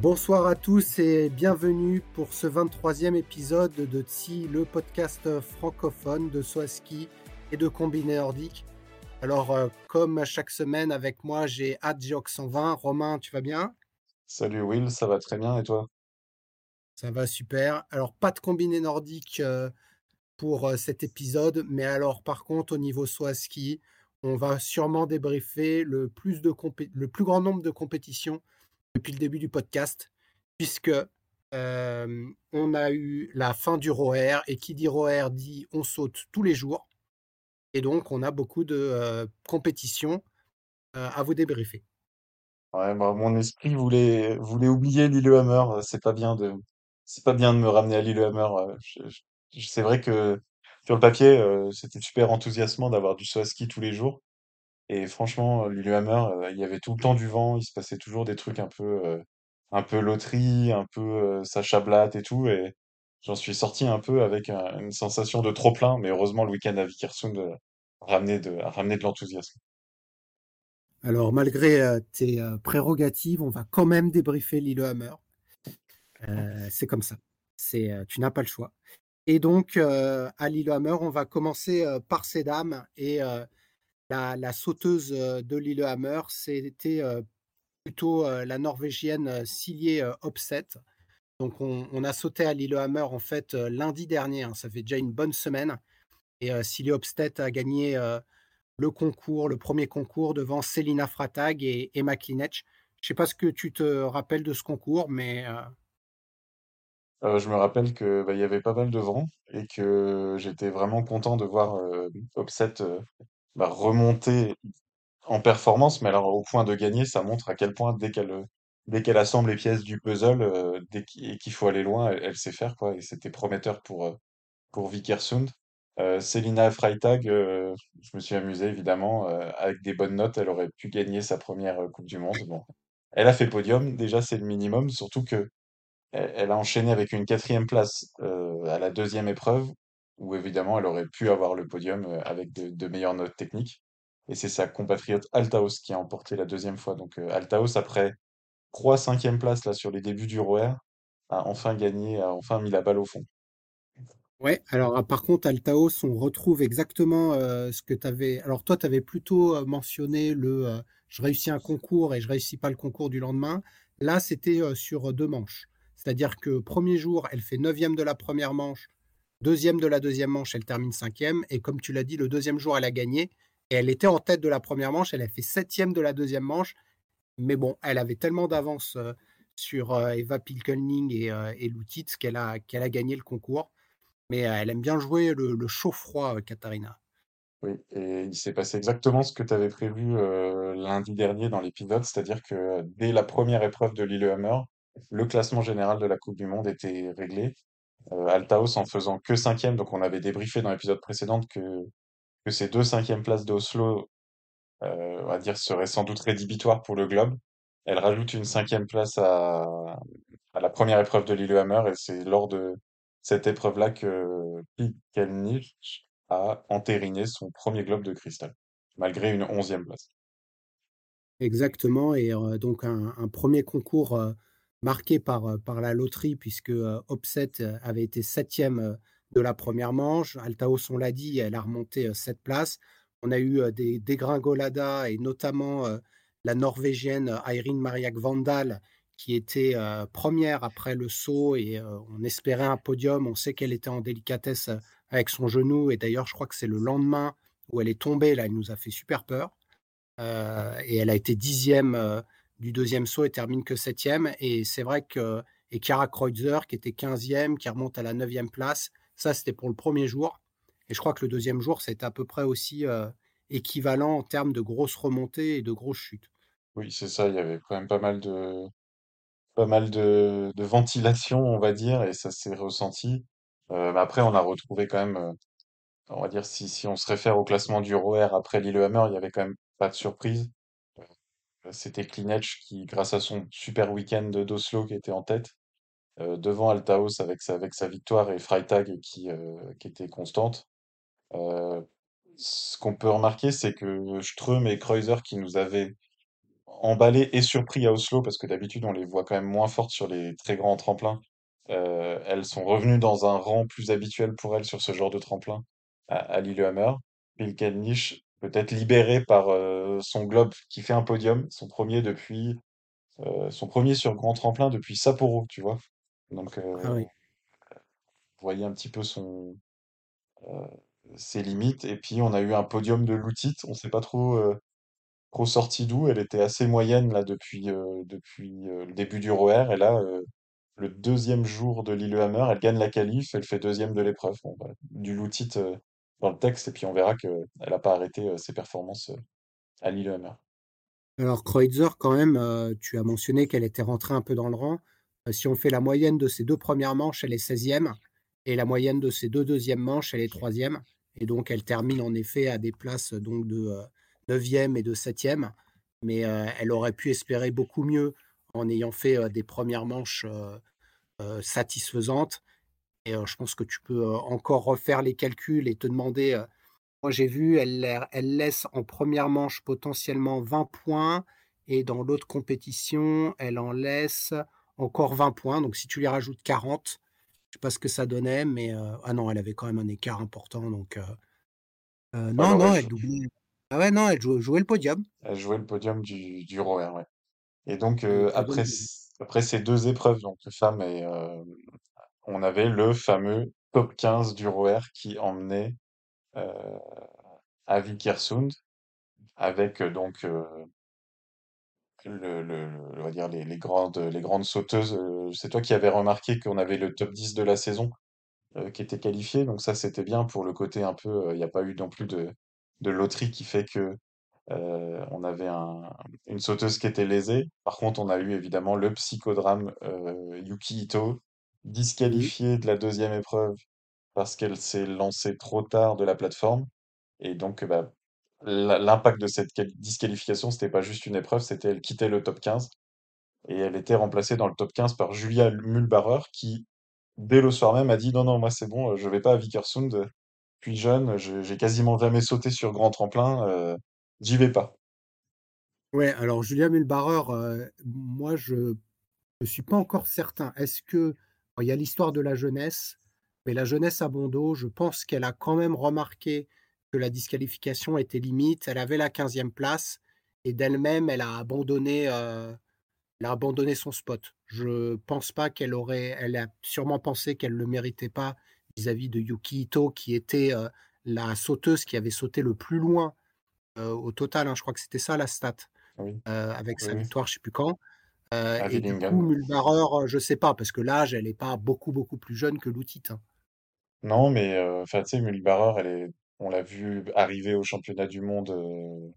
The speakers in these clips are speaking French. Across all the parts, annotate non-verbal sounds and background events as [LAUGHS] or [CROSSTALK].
Bonsoir à tous et bienvenue pour ce 23e épisode de TSI, le podcast francophone de Swaski et de Combiné Nordique. Alors, euh, comme chaque semaine avec moi, j'ai Adjok 120. Romain, tu vas bien? Salut Will, ça va très bien et toi? Ça va super. Alors, pas de Combiné Nordique euh, pour euh, cet épisode, mais alors par contre, au niveau Swaski, on va sûrement débriefer le plus, de le plus grand nombre de compétitions depuis le début du podcast, puisque on a eu la fin du ROER, et qui dit ROER dit on saute tous les jours. Et donc, on a beaucoup de compétitions à vous débriefer. Ouais, bah, mon esprit voulait, voulait oublier Lillehammer. C'est pas bien de, c'est pas bien de me ramener à Lillehammer. C'est vrai que sur le papier, c'était super enthousiasmant d'avoir du saut à ski tous les jours. Et franchement, euh, Lillehammer, euh, il y avait tout le temps du vent, il se passait toujours des trucs un peu, euh, un peu loterie, un peu euh, Sacha Blatt et tout. Et j'en suis sorti un peu avec un- une sensation de trop-plein, mais heureusement, le week-end à Vikersund euh, a ramené de, de l'enthousiasme. Alors, malgré tes prérogatives, on va quand même débriefer Lillehammer. Euh, c'est comme ça. C'est, tu n'as pas le choix. Et donc, à Lillehammer, on va commencer par ces dames et la, sauteuse de Lillehammer, c'était plutôt la Norvégienne Silje Opset. Donc on, a sauté à Lillehammer en fait lundi dernier, hein, ça fait déjà une bonne semaine. Et Silje Opset a gagné le concours, le premier concours devant Selina Fratag et Emma Klinech. Je ne sais pas ce que tu te rappelles de ce concours, mais... Euh, je me rappelle que bah, y avait pas mal de vent et que j'étais vraiment content de voir euh, Opset remonter en performance, mais alors au point de gagner, ça montre à quel point dès qu'elle euh, assemble les pièces du puzzle, euh, dès qu'il et qu'il faut aller loin, elle, sait faire quoi. Et c'était prometteur pour euh, pour Vikersund. Selina Freitag, je me suis amusé évidemment avec des bonnes notes, elle aurait pu gagner sa première Coupe du Monde. Bon, elle a fait podium, déjà c'est le minimum, surtout que elle, a enchaîné avec une quatrième place à la deuxième épreuve, où évidemment elle aurait pu avoir le podium avec de, meilleures notes techniques. Et c'est sa compatriote Altaos qui a emporté la deuxième fois. Donc Altaos, après trois cinquièmes places là, sur les débuts du ROER, a enfin gagné, a enfin mis la balle au fond. Ouais, alors ah, par contre, Altaos, on retrouve exactement ce que tu avais. Alors toi, tu avais plutôt mentionné le je réussis un concours et je réussis pas le concours du lendemain. Là, c'était sur deux manches. C'est-à-dire que premier jour, elle fait neuvième de la première manche, deuxième de la deuxième manche, elle termine cinquième. Et comme tu l'as dit, le deuxième jour, elle a gagné. Et elle était en tête de la première manche, elle a fait septième de la deuxième manche. Mais bon, elle avait tellement d'avance sur Eva Pilkelning et, Lutitz qu'elle a, gagné le concours. Mais elle aime bien jouer le, le chaud-froid, Katharina. Oui, et il s'est passé exactement ce que tu avais prévu euh, lundi dernier dans l'épisode, c'est-à-dire que dès la première épreuve de Lillehammer, le classement général de la Coupe du Monde était réglé. Euh, Altaos en faisant que cinquième, donc on avait débriefé dans l'épisode précédent que, que ces deux cinquièmes places d'Oslo, euh, on va dire, seraient sans doute rédhibitoires pour le globe. Elle rajoute une cinquième place à, à la première épreuve de Lillehammer, et c'est lors de cette épreuve-là que Pikelnich a entériné son premier globe de cristal, malgré une onzième place. Exactement, et donc un, un, premier concours marqué par, par la loterie, puisque Opset avait été septième de la première manche. Altaos, on l'a dit, elle a remonté sept places. On a eu des dégringoladas, et notamment la Norvégienne Eirin Mariak Vandal, qui était première après le saut, et on espérait un podium. On sait qu'elle était en délicatesse avec son genou, et d'ailleurs, je crois que c'est le lendemain où elle est tombée, là, elle nous a fait super peur. et elle a été dixième du deuxième saut et termine que septième. Et c'est vrai que et Chiara Kreutzer qui était quinzième, qui remonte à la neuvième place, ça c'était pour le premier jour. Et je crois que le deuxième jour, c'était à peu près aussi euh, équivalent en termes de grosses remontées et de grosses chutes. Oui, c'est ça, il y avait quand même pas mal de, pas mal de, ventilation, on va dire, et ça s'est ressenti. Euh, après, on a retrouvé quand même, euh, on va dire, si, si on se réfère au classement du ROR après Lillehammer, il y avait quand même pas de surprise. Euh, C'était Klinec qui, grâce à son super week-end d'Oslo, qui était en tête, euh, devant Altaos avec sa, victoire et Freitag qui, euh, était constante. Euh, ce qu'on peut remarquer, c'est que Ström et Kreuzer qui nous avaient emballés et surpris à Oslo, parce que d'habitude on les voit quand même moins fortes sur les très grands tremplins, elles sont revenues dans un rang plus habituel pour elles sur ce genre de tremplin à, à Lillehammer. Pilkenich, peut-être libéré par euh, son globe qui fait un podium, son premier depuis euh, son premier sur grand tremplin depuis Sapporo, tu vois? Donc Ah euh, oui. vous voyez un petit peu son euh, ses limites. Et puis on a eu un podium de Loutit, on sait pas trop trop sorti d'où. Elle était assez moyenne là depuis depuis le début du ROR. Et là, le deuxième jour de Lillehammer, elle gagne la qualif, elle fait deuxième de l'épreuve. Bon, bah, du Loutit euh, dans le texte, et puis on verra qu'elle n'a pas arrêté ses performances à Lillehammer. Alors Kreutzer, quand même, tu as mentionné qu'elle était rentrée un peu dans le rang. Si on fait la moyenne de ses deux premières manches, elle est 16e. Et la moyenne de ses deux deuxièmes manches, elle est troisième. Et donc, elle termine en effet à des places donc, de euh, 9e et de 7e. Mais elle aurait pu espérer beaucoup mieux en ayant fait des premières manches satisfaisantes. Et je pense que tu peux encore refaire les calculs et te demander. moi, j'ai vu, elle, la- elle laisse en première manche potentiellement 20 points. Et dans l'autre compétition, elle en laisse encore 20 points. Donc, si tu lui rajoutes 40, je sais pas ce que ça donnait, mais euh, ah non, elle avait quand même un écart important. Donc, euh, euh, non, non, elle doublait. Ah ouais, non, elle jou- jouait le podium. elle jouait le podium du, du ROR, ouais. Et donc, après, après ces deux épreuves, donc femmes et on avait le fameux top 15 du ROR qui emmenait euh, à Vikersund avec donc les, grandes, sauteuses. euh, c'est toi qui avais remarqué qu'on avait le top 10 de la saison euh, qui était qualifié, donc ça c'était bien pour le côté un peu, euh, il n'y a pas eu non plus de, loterie qui fait que on avait un- une sauteuse qui était lésée. Par contre, on a eu évidemment le psychodrame Yuki Ito. Disqualifiée de la deuxième épreuve parce qu'elle s'est lancée trop tard de la plateforme. Et donc, bah, la- l'impact de cette quali- disqualification, c'était pas juste une épreuve, c'était elle quittait le top 15 et elle était remplacée dans le top 15 par Julia Mühlbarer qui, dès le soir même, a dit non, non, moi c'est bon, euh, je vais pas à Vikersund. euh, Puis jeune, je- j'ai quasiment jamais sauté sur grand tremplin, euh, j'y vais pas. Ouais, alors Julia Mühlbarer, euh, moi, je ne suis pas encore certain. Est-ce que. Il y a l'histoire de la jeunesse, mais la jeunesse à Bondo, je pense qu'elle a quand même remarqué que la disqualification était limite. Elle avait la 15e place et d'elle-même, elle a abandonné, euh, elle a abandonné son spot. Je pense pas qu'elle aurait. Elle a sûrement pensé qu'elle ne le méritait pas vis-à-vis de Yuki Ito, qui était euh, la sauteuse qui avait sauté le plus loin euh, au total. hein. je crois que c'était ça la stat Oui, euh, avec oui, sa victoire, je sais plus quand. Euh, À et du coup. Mulbarer, euh, je sais pas, parce que l'âge, elle n'est pas beaucoup, beaucoup plus jeune que Loutit. hein. Non, mais euh, tu sais, Mühlbarer, elle est, on l'a vu arriver au championnat du monde euh,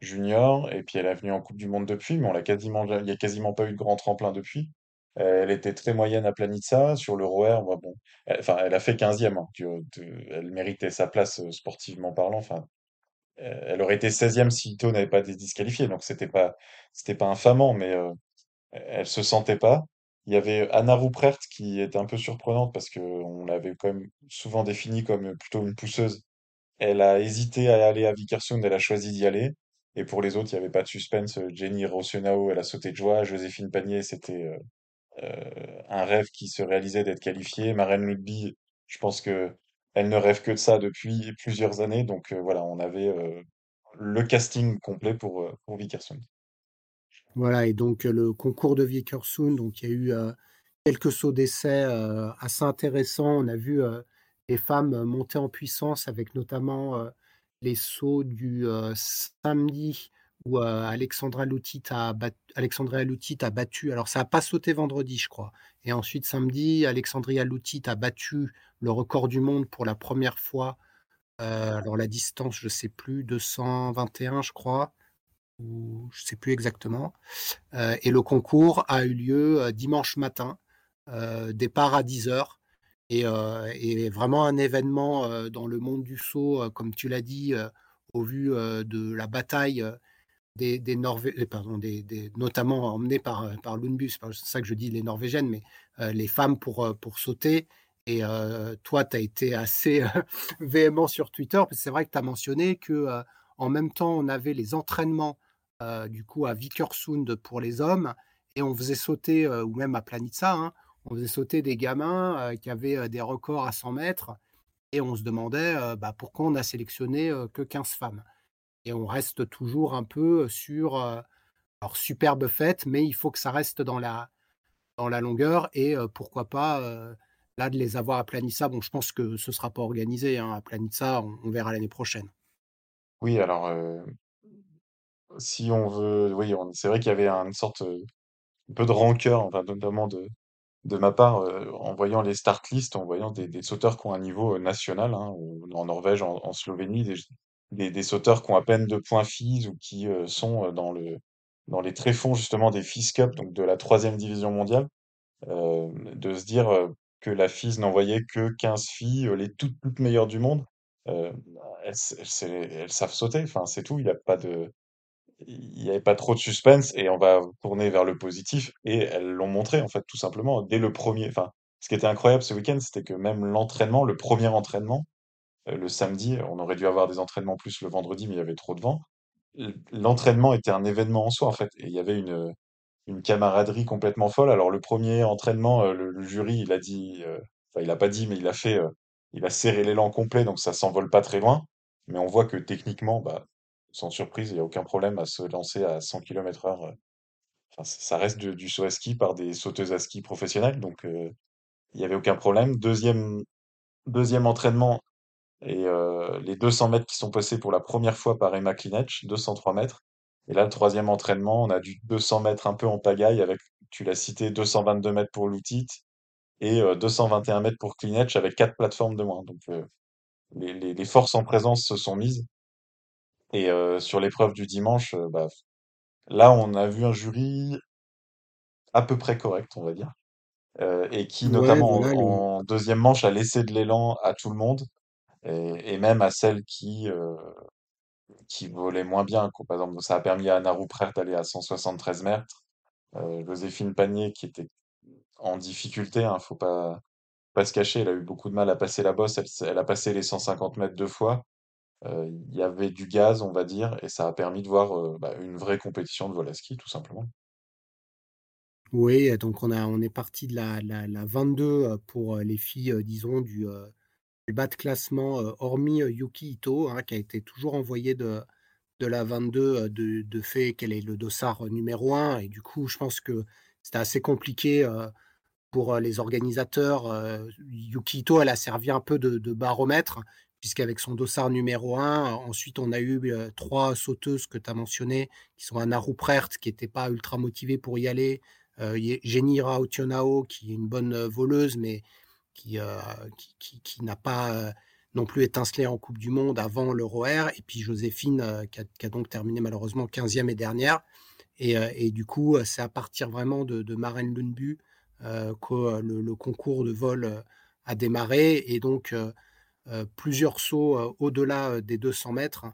junior, et puis elle est venue en Coupe du Monde depuis, mais on l'a quasiment, il y a quasiment pas eu de grand tremplin depuis. Elle était très moyenne à Planitza, sur le ROR, bah, bon, elle- enfin, elle a fait 15e, hein, de- elle méritait sa place euh, sportivement parlant, enfin, elle aurait été 16e si Ito n'avait pas été disqualifié, donc c'était pas, c'était pas infamant, mais euh, elle se sentait pas. Il y avait Anna Ruprecht qui était un peu surprenante parce que on l'avait quand même souvent définie comme plutôt une pousseuse. Elle a hésité à aller à Vikersund, elle a choisi d'y aller. Et pour les autres, il n'y avait pas de suspense. Jenny Rosenau, elle a sauté de joie. Joséphine Panier, c'était euh, euh, un rêve qui se réalisait d'être qualifiée. Maren Ludby, je pense que elle ne rêve que de ça depuis plusieurs années. Donc euh, voilà, on avait le casting complet pour, pour Vikersund. Voilà, et donc le concours de Vikersund, donc il y a eu quelques sauts d'essai assez intéressants. On a vu les femmes monter en puissance avec notamment les sauts du samedi où Alexandra Loutit a, a battu. Alors ça n'a pas sauté vendredi, je crois. Et ensuite samedi, Alexandria Loutit a battu le record du monde pour la première fois. Alors la distance, je sais plus, 221, je crois. Ou je sais plus exactement. et le concours a eu lieu dimanche matin, départ à 10 heures. Et, et, vraiment un événement dans le monde du saut, comme tu l'as dit, au vu de la bataille des, des Norvégiennes, pardon, des, notamment emmenée par, par Lundby, c'est ça que je dis les Norvégiennes, mais les femmes pour, pour sauter. Et toi, tu as été assez [LAUGHS] véhément sur Twitter, parce que c'est vrai que tu as mentionné que en même temps, on avait les entraînements du coup à Vikersund pour les hommes, et on faisait sauter, ou même à Planitza, hein, on faisait sauter des gamins qui avaient des records à 100 mètres, et on se demandait bah, pourquoi on a sélectionné que 15 femmes. Et on reste toujours un peu sur, alors superbe fête, mais il faut que ça reste dans la, dans la longueur, et pourquoi pas là de les avoir à Planitza. Bon, je pense que ce ne sera pas organisé hein, à Planitza, on, verra l'année prochaine. Oui, alors si on veut, oui, c'est vrai qu'il y avait une sorte, un peu de rancœur, enfin, notamment de, de ma part, en voyant les start list, en voyant des, sauteurs qui ont un niveau national, hein, en Norvège, en, Slovénie, des, des, sauteurs qui ont à peine deux points FIS ou qui sont dans le dans les tréfonds justement des FIS Cup, donc de la troisième division mondiale, de se dire que la FIS n'envoyait que 15 filles, les toutes, toutes meilleures du monde, elles, elles, elles savent sauter, enfin c'est tout, il n'y a pas de il n'y avait pas trop de suspense et on va tourner vers le positif. Et elles l'ont montré, en fait, tout simplement, dès le premier. Enfin, ce qui était incroyable ce week-end, c'était que même l'entraînement, le premier entraînement, euh, le samedi, on aurait dû avoir des entraînements plus le vendredi, mais il y avait trop de vent. L'entraînement était un événement en soi, en fait. Et il y avait une, camaraderie complètement folle. Alors, le premier entraînement, euh, le, jury, il a dit, euh, enfin, il a pas dit, mais il a fait, il a serré l'élan complet, donc ça s'envole pas très loin. Mais on voit que techniquement, bah, sans surprise, il n'y a aucun problème à se lancer à 100 km heure. Enfin, ça reste du saut à ski par des sauteuses à ski professionnelles, donc il n'y avait aucun problème. Deuxième, deuxième entraînement, et les 200 mètres qui sont passés pour la première fois par Emma Klinech, 203 mètres. Et là, le troisième entraînement, on a du 200 mètres un peu en pagaille avec, tu l'as cité, 222 mètres pour Loutit et 221 mètres pour Klinech avec quatre plateformes de moins. Donc les forces en présence se sont mises. Et sur l'épreuve du dimanche, bah, là, on a vu un jury à peu près correct, on va dire, et qui, notamment en, deuxième manche, a laissé de l'élan à tout le monde, et, même à celles qui qui volaient moins bien. Par exemple, ça a permis à Anna Ruprecht d'aller à 173 mètres. Joséphine Panier, qui était en difficulté, hein, faut pas pas se cacher, elle a eu beaucoup de mal à passer la bosse. Elle, elle a passé les 150 mètres deux fois il y avait du gaz, on va dire, et ça a permis de voir bah, une vraie compétition de vol à ski, tout simplement. Oui, donc on, est parti de la, la, 22 pour les filles, disons, du, bas de classement, hormis Yuki Ito, hein, qui a été toujours envoyé de, la 22 de, de fait qu'elle est le dossard numéro 1. Et du coup, je pense que c'était assez compliqué pour les organisateurs. Yuki Ito, elle a servi un peu de baromètre puisqu'avec son dossard numéro 1, ensuite on a eu trois sauteuses que tu as mentionnées, qui sont Anna Ruprecht, qui n'était pas ultra motivée pour y aller, euh, Otionao, qui est une bonne voleuse, mais qui, qui, n'a pas non plus étincelé en Coupe du Monde avant l'Euro-Air, et puis Joséphine, qui a, donc terminé malheureusement 15e et dernière. Et, du coup, c'est à partir vraiment de, de Maren Lundbu que le, le, concours de vol a démarré, et donc plusieurs sauts euh, au-delà euh, des 200 mètres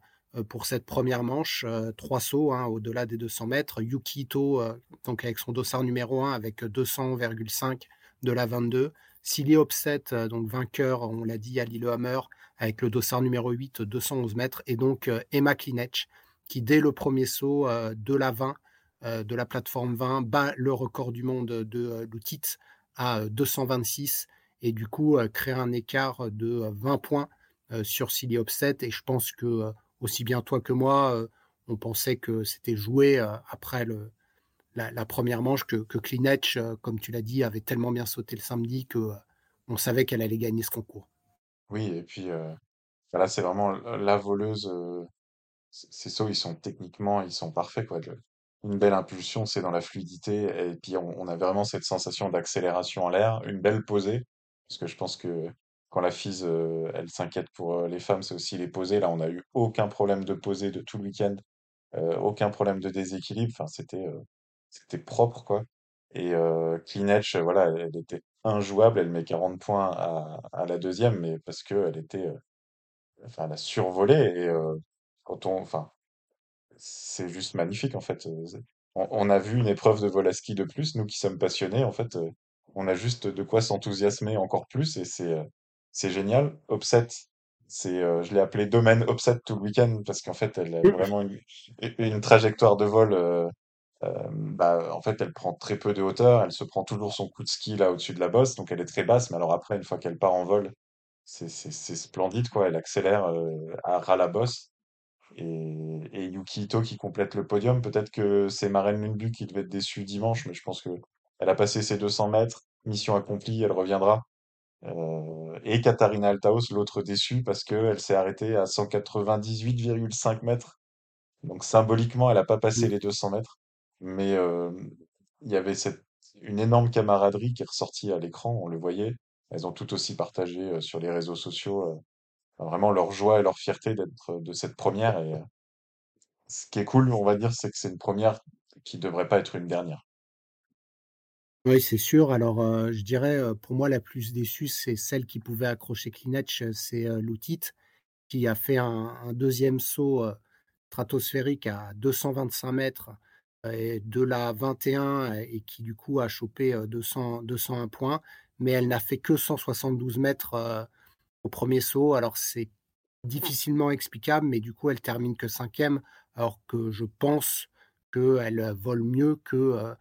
pour cette première manche, trois sauts hein, au-delà des 200 mètres. Yukito, donc avec son dossard numéro 1 avec 200,5 de la 22. Silly Opset, donc vainqueur, on l'a dit, à Lillehammer, avec le dossard numéro 8, 211 mètres. Et donc Emma Klinech, qui dès le premier saut de la 20, de la plateforme 20, bat le record du monde de l'outil à 226 et du coup créer un écart de 20 points sur Silly Upset. Et je pense que aussi bien toi que moi, on pensait que c'était joué après le, la, première manche, que, que comme tu l'as dit, avait tellement bien sauté le samedi que on savait qu'elle allait gagner ce concours. Oui, et puis là, c'est vraiment la voleuse. ces sauts, ils sont techniquement, ils sont parfaits. Quoi une belle impulsion, c'est dans la fluidité. Et puis, on a vraiment cette sensation d'accélération en l'air, une belle posée. Parce que je pense que quand la FISE, euh, elle s'inquiète pour euh, les femmes, c'est aussi les posées. Là, on n'a eu aucun problème de posée de tout le week-end. euh, aucun problème de déséquilibre. Enfin, c'était c'était propre, quoi. Et euh, voilà, elle, était injouable. Elle met 40 points à, à la deuxième, mais parce que elle était, enfin, elle a survolé. Et quand on, enfin, c'est juste magnifique en fait. On, on a vu une épreuve de vol à ski de plus, nous qui sommes passionnés, en fait, on a juste de quoi s'enthousiasmer encore plus et c'est euh, c'est génial. Upset, c'est, euh, je l'ai appelé domaine Upset tout le week-end parce qu'en fait, elle a vraiment une, une trajectoire de vol. euh, bah, en fait, elle prend très peu de hauteur, elle se prend toujours son coup de ski là au-dessus de la bosse, donc elle est très basse. Mais alors après, une fois qu'elle part en vol, c'est splendide quoi. Elle accélère à ras la bosse et, et Yuki Ito qui complète le podium. Peut-être que c'est Maren Lundby qui devait être déçue dimanche, mais je pense que elle a passé ses 200 mètres, mission accomplie, elle reviendra. Euh, et Katharina Altaos, l'autre déçue, parce qu'elle s'est arrêtée à 198,5 mètres. Donc symboliquement, elle n'a pas passé Mm. les 200 mètres, mais euh, il y avait cette, une énorme camaraderie qui est ressortie à l'écran, on le voyait. Elles ont tout aussi partagé euh, sur les réseaux sociaux vraiment leur joie et leur fierté d'être de cette première. Et, ce qui est cool, on va dire, c'est que c'est une première qui devrait pas être une dernière. Oui, c'est sûr. Alors, heu, je dirais, heu, pour moi, la plus déçue, c'est celle qui pouvait accrocher Klinec, heu, c'est, heu, Lutit, qui a fait un 2 saut, stratosphérique à 225 mètres et de la 21 et qui, du coup, a chopé, heu, 200 201 points. Mais elle n'a fait que 172 mètres, au premier saut. Alors c'est difficilement explicable, mais du coup, elle termine que cinquième, alors que je pense qu'elle vole mieux que,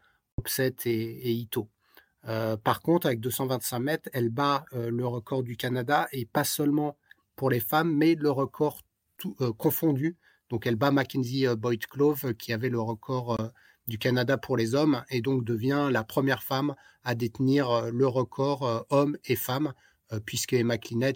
et Ito. Heu, par contre, avec 225 mètres, elle bat, heu, le record du Canada et pas seulement pour les femmes, mais le record heu, confondu. Donc elle bat Mackenzie, heu, Boyd-Clove, heu, qui avait le record, du Canada pour les hommes et donc devient la première femme à détenir, le record, hommes et femmes, puisque Emma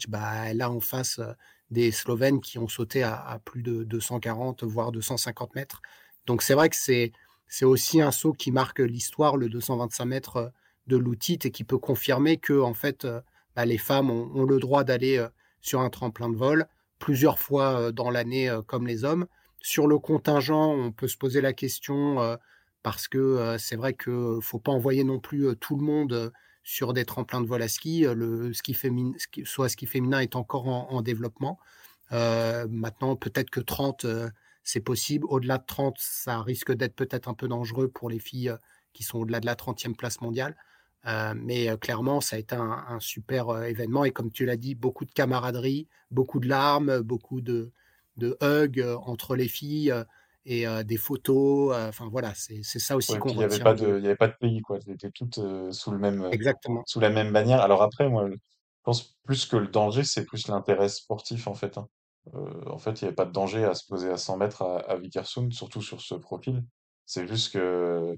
bah, elle a en face, des Slovènes qui ont sauté à plus de 240 voire 250 mètres. Donc c'est vrai que c'est c'est aussi un saut qui marque l'histoire, le 225 mètres, heu, de l'outil et qui peut confirmer que en fait, euh, bah, les femmes ont, le droit d'aller euh, sur un tremplin de vol plusieurs fois euh, dans l'année euh, comme les hommes. Sur le contingent, on peut se poser la question euh, parce que euh, c'est vrai qu'il ne faut pas envoyer non plus euh, tout le monde euh, sur des tremplins de vol à ski. Euh, Le ski féminin, soit ski féminin est encore en, en développement. Euh, maintenant, peut-être que 30, euh, c'est possible. Au-delà de 30, ça risque d'être peut-être un peu dangereux pour les filles euh, qui sont au-delà de la 30e place mondiale. Euh, mais euh, clairement, ça a été un, un super euh, événement. Et comme tu l'as dit, beaucoup de camaraderie, beaucoup de larmes, beaucoup de, de hugs entre les filles et des photos. Enfin voilà, c'est ça aussi Ouais, qu'on il y avait pas de, de. il y avait pas de pays, quoi. Étaient toutes sous le même, Exactement. sous la même bannière. Alors après, moi, je pense plus que le danger, c'est plus l'intérêt sportif, en fait. hein. Euh, en fait, il n'y avait pas de danger à se poser à 100 mètres à, à Vikersund, surtout sur ce profil. C'est juste que,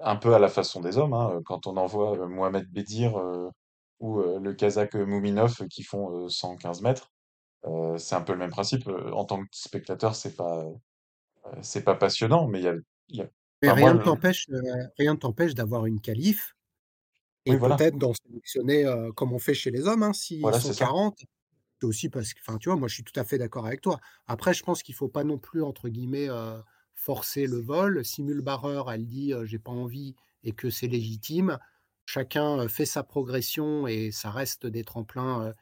un peu à la façon des hommes, hein, quand on envoie euh, Mohamed Bedir euh, ou euh, le Kazakh Mouminov qui font euh, 115 mètres, c'est un peu le même principe. En tant que spectateur, c'est pas, c'est pas passionnant, mais il y a, il y a, Mais enfin, rien ne t'empêche, euh, d'avoir une qualif oui, et voilà, peut-être d'en sélectionner euh, comme on fait chez les hommes, hein, s'ils voilà, sont c'est ça. 40. C'est aussi parce que, enfin, tu vois, moi, je suis tout à fait d'accord avec toi. Après, je pense qu'il faut pas non plus, entre guillemets, euh, forcer le vol. Si Mulbarer, elle dit, euh, j'ai pas envie et que c'est légitime, chacun fait sa progression et ça reste des tremplins euh,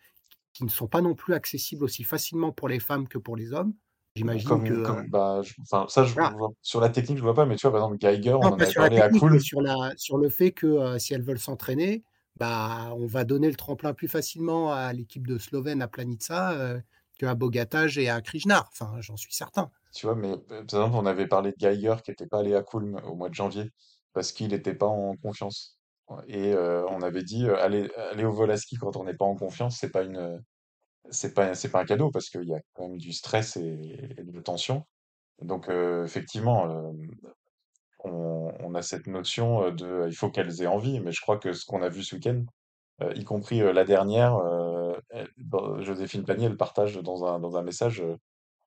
qui ne sont pas non plus accessibles aussi facilement pour les femmes que pour les hommes. Bah, J'imagine que, Comme, bah, je- enfin, ça, je voilà. vois, sur la technique, je vois pas, mais tu vois, par exemple, Geiger, on en la parlé à Cool. sur la, sur le fait que si elles veulent s'entraîner, bah, on va donner le tremplin plus facilement à l'équipe de Slovène à Planica euh, qu'à Bogataj et à Krishnar. Enfin, j'en suis certain. Tu vois, mais euh, par exemple, on avait parlé de Geiger qui n'était pas allé à Kulm au mois de janvier parce qu'il n'était pas en confiance. Et euh, on avait dit, euh, aller, au vol à ski quand on n'est pas en confiance, c'est pas une, c'est pas, c'est pas un cadeau parce qu'il y a quand même du stress et, et de la tension. Donc, euh, effectivement, on, a cette notion euh, de, il faut qu'elles aient envie, mais je crois que ce qu'on a vu ce week-end, euh, y compris euh, la dernière, euh, Joséphine Panier, elle partage dans un, dans un message euh,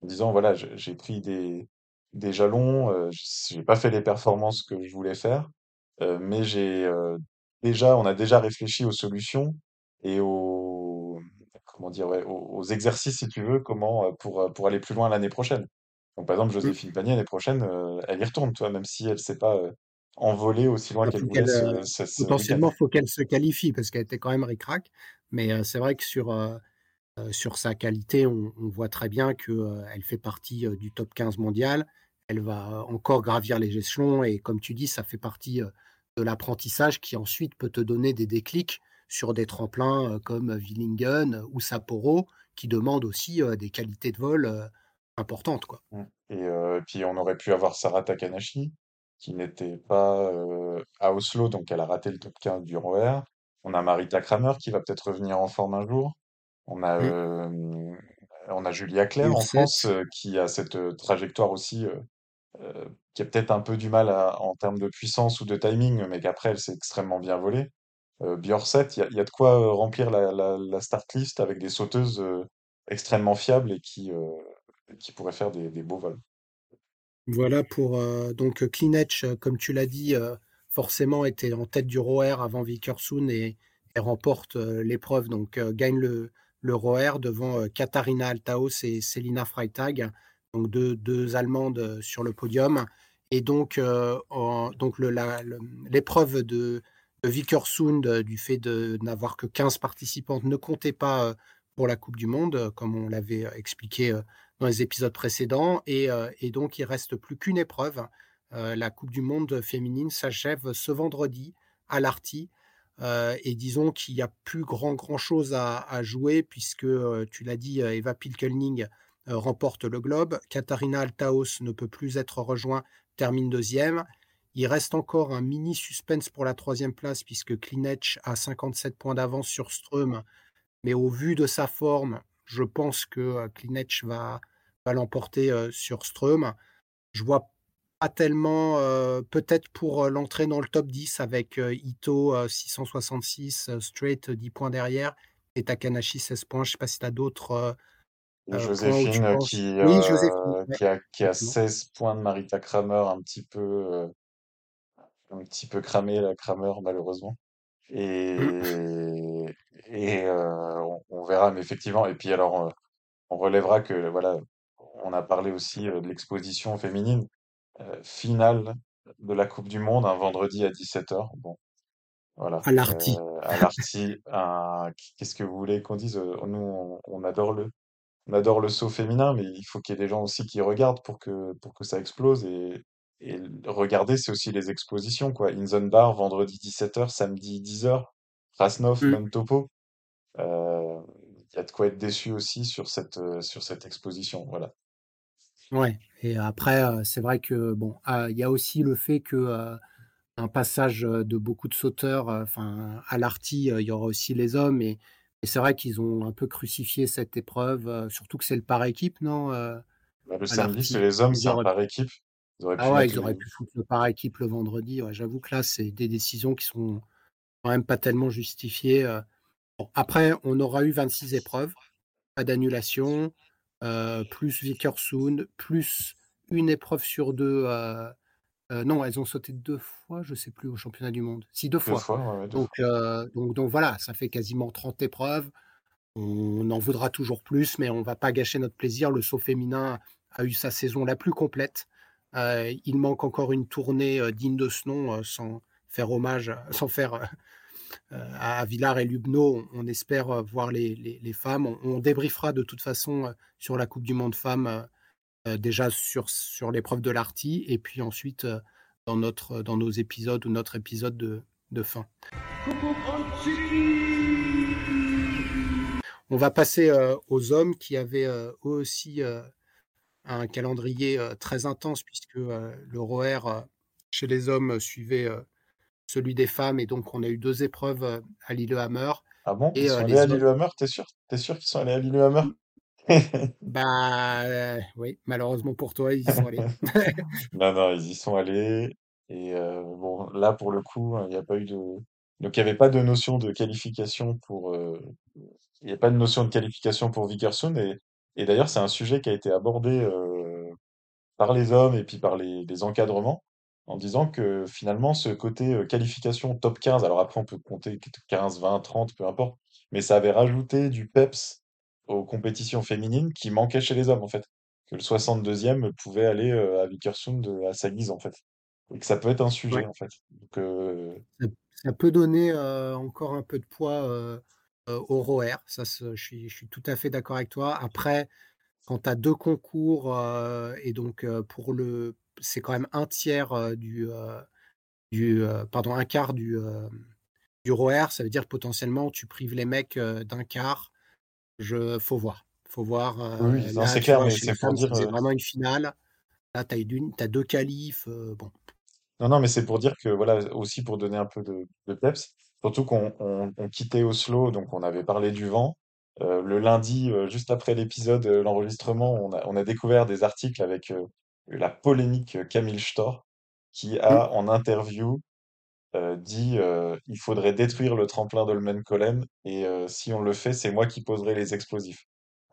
en disant, voilà, j'ai pris des, des jalons, euh, j'ai pas fait les performances que je voulais faire, euh, mais j'ai euh, déjà, on a déjà réfléchi aux solutions et aux, comment dire, aux, exercices, si tu veux, comment, euh, pour, euh, pour aller plus loin l'année prochaine. Donc, par exemple, Mm. Joséphine Panier, l'année prochaine, euh, elle y retourne, toi, même si elle s'est pas euh, envolée aussi loin Il qu'elle voulait ce, euh, ce- ce week-end. potentiellement, faut qu'elle se qualifie parce qu'elle était quand même ric-rac. Mais euh, c'est vrai que sur, sur sa qualité, on, on voit très bien qu'elle fait partie du top 15 mondial. Elle va encore gravir les échelons et comme tu dis, ça fait partie de l'apprentissage qui ensuite peut te donner des déclics sur des tremplins comme Willingen ou Sapporo qui demandent aussi des qualités de vol importantes, quoi. Mm. Et euh, puis, on aurait pu avoir Sarah Takanashi, qui n'était pas euh, à Oslo, donc elle a raté le top 15 du ROR. On a Marita Kramer qui va peut-être revenir en forme un jour. On a, Mm. euh, on a Julia Claire en France qui a cette trajectoire aussi, qui a peut-être un peu du mal à- en termes de puissance ou de timing, mais qu'après elle s'est extrêmement bien volée. Björset, il y a, il y a de quoi remplir la, la, la start list avec des sauteuses extrêmement fiables et qui, euh, qui pourraient faire des, beaux vols. Voilà pour euh, donc euh, Klinech, euh, comme tu l'as dit, forcément était en tête du ROER avant Vickersoon et, et remporte l'épreuve, donc gagne le, le ROER devant Katharina Altaos et Selina Freitag, donc deux, Allemandes sur le podium. Et donc, l'épreuve de, de Vickersund, du fait de n'avoir que 15 participantes, ne comptait pas pour la Coupe du Monde, comme on l'avait expliqué dans les épisodes précédents. Et, euh, donc, il reste plus qu'une épreuve. Euh, la Coupe du Monde féminine s'achève ce vendredi à l'Arty. Euh, et disons qu'il n'y a plus grand, grand chose à, jouer puisque, euh, tu l'as dit, Eva Pilkelning remporte le globe. Katharina Altaos ne peut plus être rejoint, termine deuxième. Il reste encore un mini suspense pour la troisième place puisque Klinech a 57 points d'avance sur Ström. Mais au vu de sa forme, je pense que euh, Klinech va, va l'emporter euh, sur Ström. Je vois pas tellement, euh, peut-être pour l'entrée dans le top 10 avec euh, Ito euh, 666, euh, Straight euh, 10 points derrière et Takanashi 16 points. Je sais pas si tu as d'autres Joséphine qui, Oui, Joséphine, ouais, qui a, qui a effectivement. 16 points de Marita Kramer, un petit peu, un petit peu cramé, la Kramer, malheureusement. Mm. Et, et euh, on, on verra, mais effectivement. Et puis alors, euh, on relèvera que voilà, on a parlé aussi euh, de l'exposition féminine finale de la Coupe du Monde, un vendredi à 17h. Bon, voilà. À l'Arty. Euh, à l'Arty, un- qu'est-ce que vous voulez qu'on dise? Nous, on, on adore le, on adore le saut féminin, mais il faut qu'il y ait des gens aussi qui regardent pour que, pour que ça explose. Et, et regarder, c'est aussi les expositions, quoi. Inzenbar, vendredi 17h, samedi 10h. Krasnov, Mm. même topo. Euh, Il y a de quoi être déçu aussi sur cette, euh, sur cette exposition. Voilà. Ouais. Et après, euh, c'est vrai que bon, ah, il y a aussi le fait que un passage de beaucoup de sauteurs, enfin à l'Arty, il y aura aussi les hommes et, et c'est vrai qu'ils ont un peu crucifié cette épreuve, surtout que c'est le par équipe, non, Bah, le samedi, c'est les hommes, c'est un auraient, par équipe. Ils auraient ah pu ouais, mettre ils auraient pu foutre le par équipe le vendredi. Ouais, j'avoue que là, c'est des décisions qui sont quand même pas tellement justifiées. Bon, après, on aura eu 26 épreuves, pas d'annulation, euh, plus Vickersund, plus une épreuve sur deux. euh, euh, non, elles ont sauté deux fois, je sais plus, au championnat du monde. Si, deux Deux fois. fois, ouais, ouais, deux Donc, fois. euh, donc, donc voilà, ça fait quasiment 30 épreuves. On en voudra toujours plus, mais on va pas gâcher notre plaisir. Le saut féminin a eu sa saison la plus complète. Il manque encore une tournée digne de ce nom, sans faire hommage, sans faire à Villars et Lubno. On, espère euh, voir les, femmes. On, on débriefera de toute façon euh, sur la Coupe du Monde femmes, euh, euh, déjà sur, sur l'épreuve de l'Arty, et puis ensuite euh, dans, notre, dans nos épisodes ou notre épisode de, de fin. On va passer euh, aux hommes qui avaient euh, eux aussi euh, un calendrier euh, très intense puisque euh, le ROER euh, chez les hommes euh, suivait euh, celui des femmes et donc on a eu deux épreuves euh, à Lillehammer Ah bon? Ils et sont euh, allés à les Lillehammer, t'es sûr? T'es sûr qu'ils sont allés à Lillehammer? [LAUGHS] bah euh, oui malheureusement pour toi ils y sont allés [LAUGHS] Non, non, ils y sont allés. Et euh, bon, là, pour le coup, il n'y a pas eu de. Donc, il n'y avait pas de notion de qualification pour. euh, Il n'y a pas de notion de qualification pour Vickerson. Et, et d'ailleurs, c'est un sujet qui a été abordé par les hommes et puis par les, les encadrements en disant que finalement, ce côté euh, qualification top 15, alors après, on peut compter 15, 20, 30, peu importe, mais ça avait rajouté du peps aux compétitions féminines qui manquaient chez les hommes, en fait. que le 62e pouvait aller euh, à Vikersund euh, à sa guise, en fait. Et que ça peut être un sujet, Ouais. en fait. Donc, euh, Ça ça peut donner, encore un peu de poids, au ROER. Ça se je suis je suis tout à fait d'accord avec toi. Après, quand tu as 2 concours, et donc pour le c'est quand même un tiers du, du, pardon, un quart du, du ROER. Ça veut dire potentiellement tu prives les mecs, d'un quart. Je faut voir. Faut voir, oui, c'est clair, vois, mais c'est vraiment une finale. Là, tu as 2 qualifs, bon. non, non, mais c'est pour dire que, voilà, aussi pour donner un peu de, de peps, surtout qu'on on, on quittait Oslo, donc on avait parlé du vent. Euh, le lundi, euh, juste après l'épisode, euh, l'enregistrement, on a, on a découvert des articles avec la polémique euh, Camille Storr, qui Mmh. a, en interview, euh, dit euh, il faudrait détruire le tremplin d'Holmenkollen et euh, si on le fait, c'est moi qui poserai les explosifs.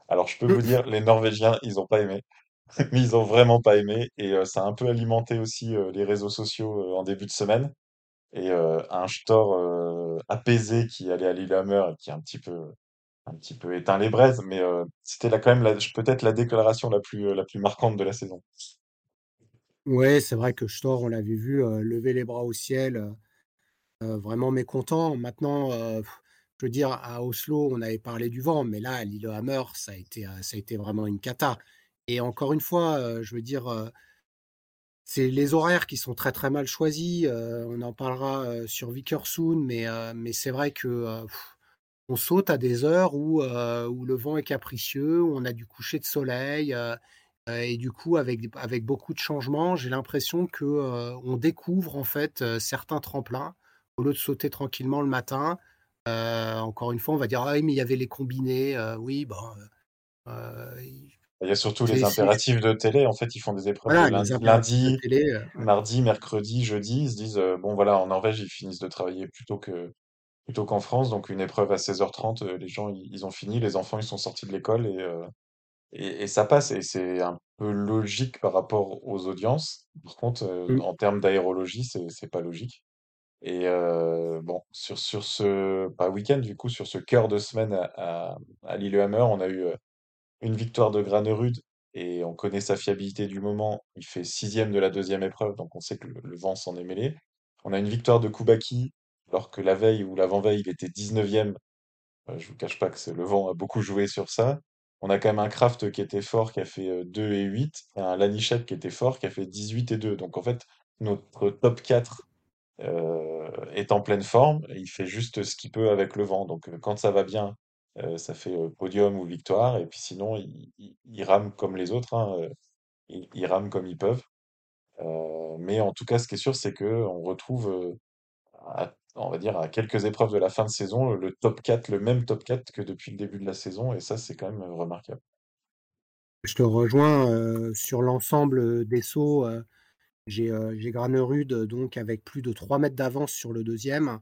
Alors je peux vous Mmh. dire, les Norvégiens, ils ont pas aimé, [LAUGHS] mais ils ont vraiment pas aimé et ça a un peu alimenté aussi les réseaux sociaux en début de semaine. Et un Storr euh, apaisé qui allait à Lillehammer et qui a un petit peu un petit peu éteint les braises, mais c'était là quand même peut-être la déclaration la plus la plus marquante de la saison. Ouais, c'est vrai que Storr, on l'avait vu, lever les bras au ciel, vraiment mécontent. Maintenant, je veux dire, à Oslo, on avait parlé du vent, mais là, à Lillehammer, ça a été, ça a été vraiment une cata et encore une fois, je veux dire, c'est les horaires qui sont très, très mal choisis, on en parlera, sur Vikersund, mais mais c'est vrai que, on saute à des heures où, où le vent est capricieux, où on a du coucher de soleil, et du coup, avec avec beaucoup de changements, j'ai l'impression que, on découvre en fait, certains tremplins au lieu de sauter tranquillement le matin. Encore une fois, on va dire: «Ah oui, mais il y avait les combinés», oui, i Il y a surtout les impératifs de télé. En fait, ils font des épreuves voilà, lundi, télé, mardi, mercredi, jeudi. Ils se disent bon voilà, en Norvège, ils finissent de travailler plus tôt que plutôt qu'en France. Donc une épreuve à 16h30, euh, les gens ils, ils ont fini, les enfants ils sont sortis de l'école et, et et ça passe. Et c'est un peu logique par rapport aux audiences. Par contre, euh, Mmh. en termes d'aérologie, c'est c'est pas logique. Et euh, bon, sur, sur ce, pas week-end, du coup, sur ce cœur de semaine à, à, à Lillehammer, on a eu euh, une victoire de Granerud et on connaît sa fiabilité du moment. Il fait sixième de la deuxième épreuve, donc on sait que le, le vent s'en est mêlé. On a une victoire de Koubaki, alors que la veille ou l'avant-veille, il était 19e. Euh, je vous cache pas que c'est, le vent a beaucoup joué sur ça. On a quand même un Kraft qui était fort, qui a fait euh, 2 et 8, et un Lanichek qui était fort, qui a fait 18 et 2. Donc en fait, notre top 4 euh, est en pleine forme il fait juste ce qu'il peut avec le vent. Donc quand ça va bien, ça fait podium ou victoire. Et puis sinon, il, il rament comme les autres, hein, ils rament comme ils peuvent. Mais en tout cas, ce qui est sûr, c'est que on retrouve, à- on va dire, à quelques épreuves de la fin de saison, le top 4, le même top 4 que depuis le début de la saison. Et ça, c'est quand même euh, remarquable. Je te rejoins, heu, sur l'ensemble, des sauts, j'ai, j'ai Granerud, donc avec plus de 3 mètres d'avance sur le deuxième.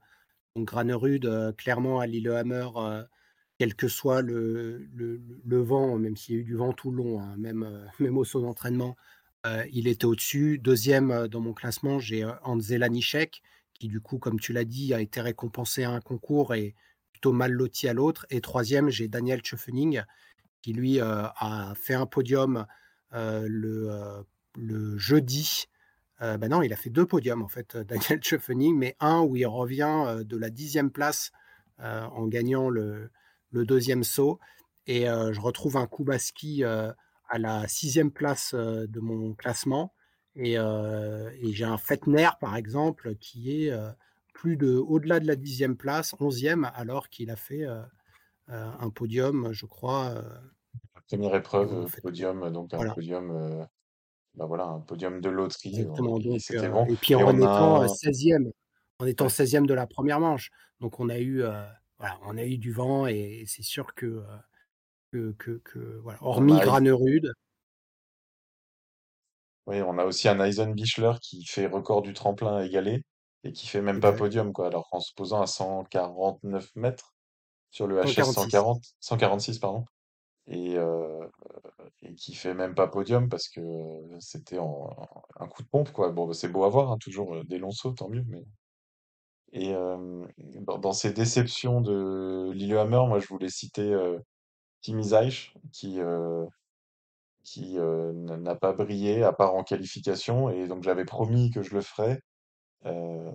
Donc Granerud, clairement à Lillehammer, quel que soit le le vent, même s'il y a eu du vent tout le long, hein, même, [LAUGHS] même au saut d'entraînement, il était au-dessus. 2e, heu, dans mon classement, j'ai, heu, Ante Lanišek qui du coup, comme tu l'as dit, a été récompensé à un concours et plutôt mal loti à l'autre. Et 3e, j'ai Daniel Tschöfening qui lui, heu, a fait un podium, heu, le, heu, le jeudi. Bah, non, il a fait 2 podiums en fait, Daniel [LAUGHS] Tschöfening, mais un où il revient, de la dixième place, en gagnant le 2 saut. Et je retrouve un heu, à la sixième place, de mon classement et heu et j'ai un Fettner par exemple qui est, heu, plus de au-delà de la dixième place, onzième alors qu'il a fait, heu, un podium, je crois, heu Première épreuve, euh, podium, donc un voilà, podium, euh, bah voilà, un podium de loterie, euh, exactement et donc c'était heu bon. et puis Et en étant, a, 16 en étant de la première manche. Donc on a eu, voilà, on a eu du vent et c'est sûr que, que que que voilà, hormis a Granerud Oui, on a aussi un Eisenbichler qui fait record du tremplin à égaler et qui fait même pas podium, quoi. Alors qu'en se posant à 149 mètres sur le HS 146. 140, 146, pardon, et, euh, et qui fait même pas podium parce que c'était en, un coup de pompe, quoi. Bon, bah, c'est beau à voir, hein, toujours euh, des longs sauts, tant mieux. Mais... Et euh, dans, dans ces déceptions de Lillehammer, moi, je voulais citer euh, Kimi Zajc, qui, euh, qui euh, n'a pas brillé à part en qualification. Et donc j'avais promis que je le ferais. Euh,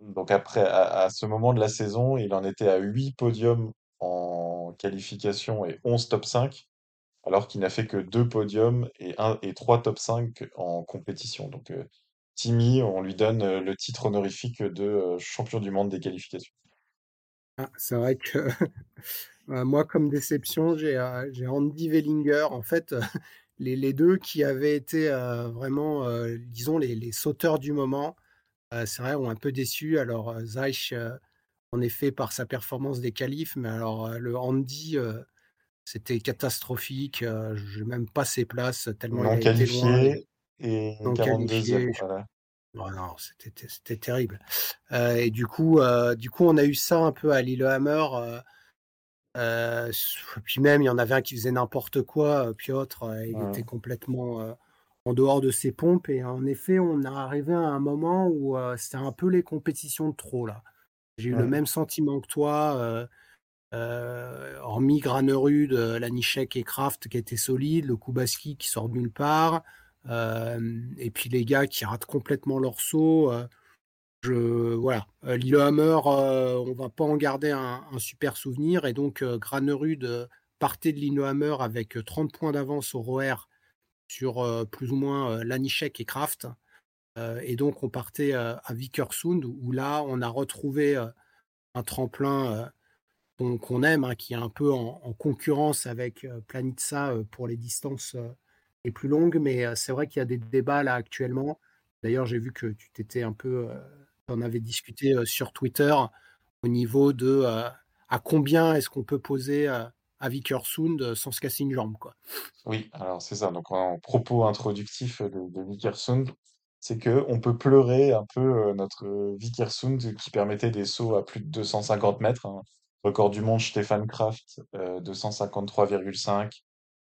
donc après, à, ce moment de la saison, il en était à 8 podiums en qualification et 11 top 5, alors qu'il n'a fait que deux podiums et, un, et 3 top 5 en compétition. Donc euh, Timmy, on lui donne le titre honorifique de champion du monde des qualifications. Ah, c'est vrai que euh, [LAUGHS] moi, comme déception, j'ai euh, j'ai Andy Wellinger. En fait, euh, [LAUGHS] les, les deux qui avaient été euh, vraiment, euh, disons, les, les sauteurs du moment, euh, c'est vrai, ont un peu déçu. Alors, Zeich, euh, en effet, par sa performance des qualifs, mais alors, le Andy, c'était catastrophique. je n'ai même pas ses places, tellement il a été loin. Et non 42e. qualifié, Voilà. Oh non, c'était terrible. Euh, et du coup, euh, du coup, on a eu ça un peu à Lillehammer. Euh, puis même, il y en avait un qui faisait n'importe quoi. Piotr, il était complètement en dehors de ses pompes. Et en effet, on est arrivé à un moment où c'était un peu les compétitions de trop là. J'ai eu le même sentiment que toi. hormis Granerud, Lanichek et Kraft qui étaient solides, le Kubaski qui sort de nulle part. Et puis les gars qui ratent complètement leur saut. je, voilà, Lillehammer, euh, on va pas en garder un, super souvenir. Et donc, Granerud partait de Lillehammer avec euh, 30 points d'avance au ROER sur plus ou moins Lanichek et Kraft. Et donc, on partait à Vikersund, où là, on a retrouvé un tremplin qu'on aime, hein, qui est un peu en, en concurrence avec Planitza pour les distances les plus longues. Mais euh, c'est vrai qu'il y a des débats là actuellement. D'ailleurs, j'ai vu que tu t'étais un peu, euh, tu en avais discuté euh, sur Twitter au niveau de à combien est-ce qu'on peut poser à Vikersund euh, sans se casser une jambe, quoi. Oui, alors c'est ça. Donc en propos introductif de, de Vikersund, c'est que on peut pleurer un peu notre Vikersund qui permettait des sauts à plus de 250 mètres. hein. Record du monde Stefan Kraft, euh, 253,5.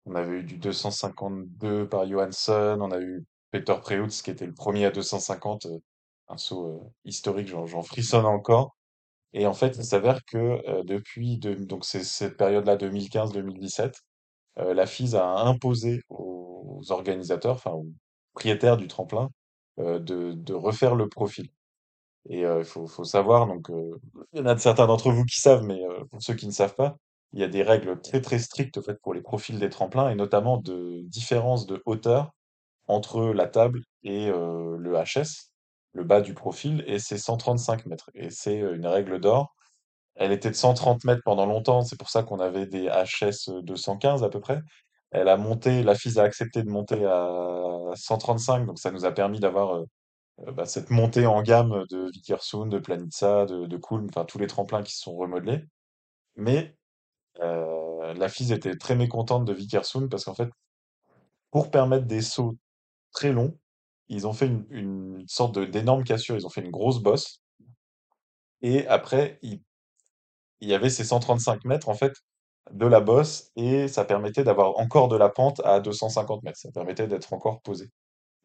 On avait eu du 252 par Johansson. On a eu Peter Preutz qui était le premier à 250. euh, un saut euh, historique, j'en frissonne encore. Et en fait, il s'avère que euh, depuis de- donc cette période-là 2015-2017 euh, la FIS a imposé aux organisateurs, enfin aux propriétaires du tremplin, de, refaire le profil. Et il faut, savoir, donc il y en a certains d'entre vous qui savent, mais pour ceux qui ne savent pas, il y a des règles très très strictes en fait, pour les profils des tremplins, et notamment de différence de hauteur entre la table et euh, le HS, le bas du profil, et c'est 135 mètres. Et c'est euh, une règle d'or. Elle était de 130 mètres pendant longtemps, c'est pour ça qu'on avait des HS 215 à peu près. Elle a monté, la FIS a accepté de monter à 135, donc ça nous a permis d'avoir euh, bah, cette montée en gamme de Vikersund, de Planitza, de, de Kulm, enfin tous les tremplins qui se sont remodelés. Mais euh, la FIS était très mécontente de Vikersund parce qu'en fait, pour permettre des sauts très longs, ils ont fait une, sorte d'énorme cassure, ils ont fait une grosse bosse. Et après, il y avait ces 135 mètres en fait de la bosse et ça permettait d'avoir encore de la pente à 250 mètres. Ça permettait d'être encore posé.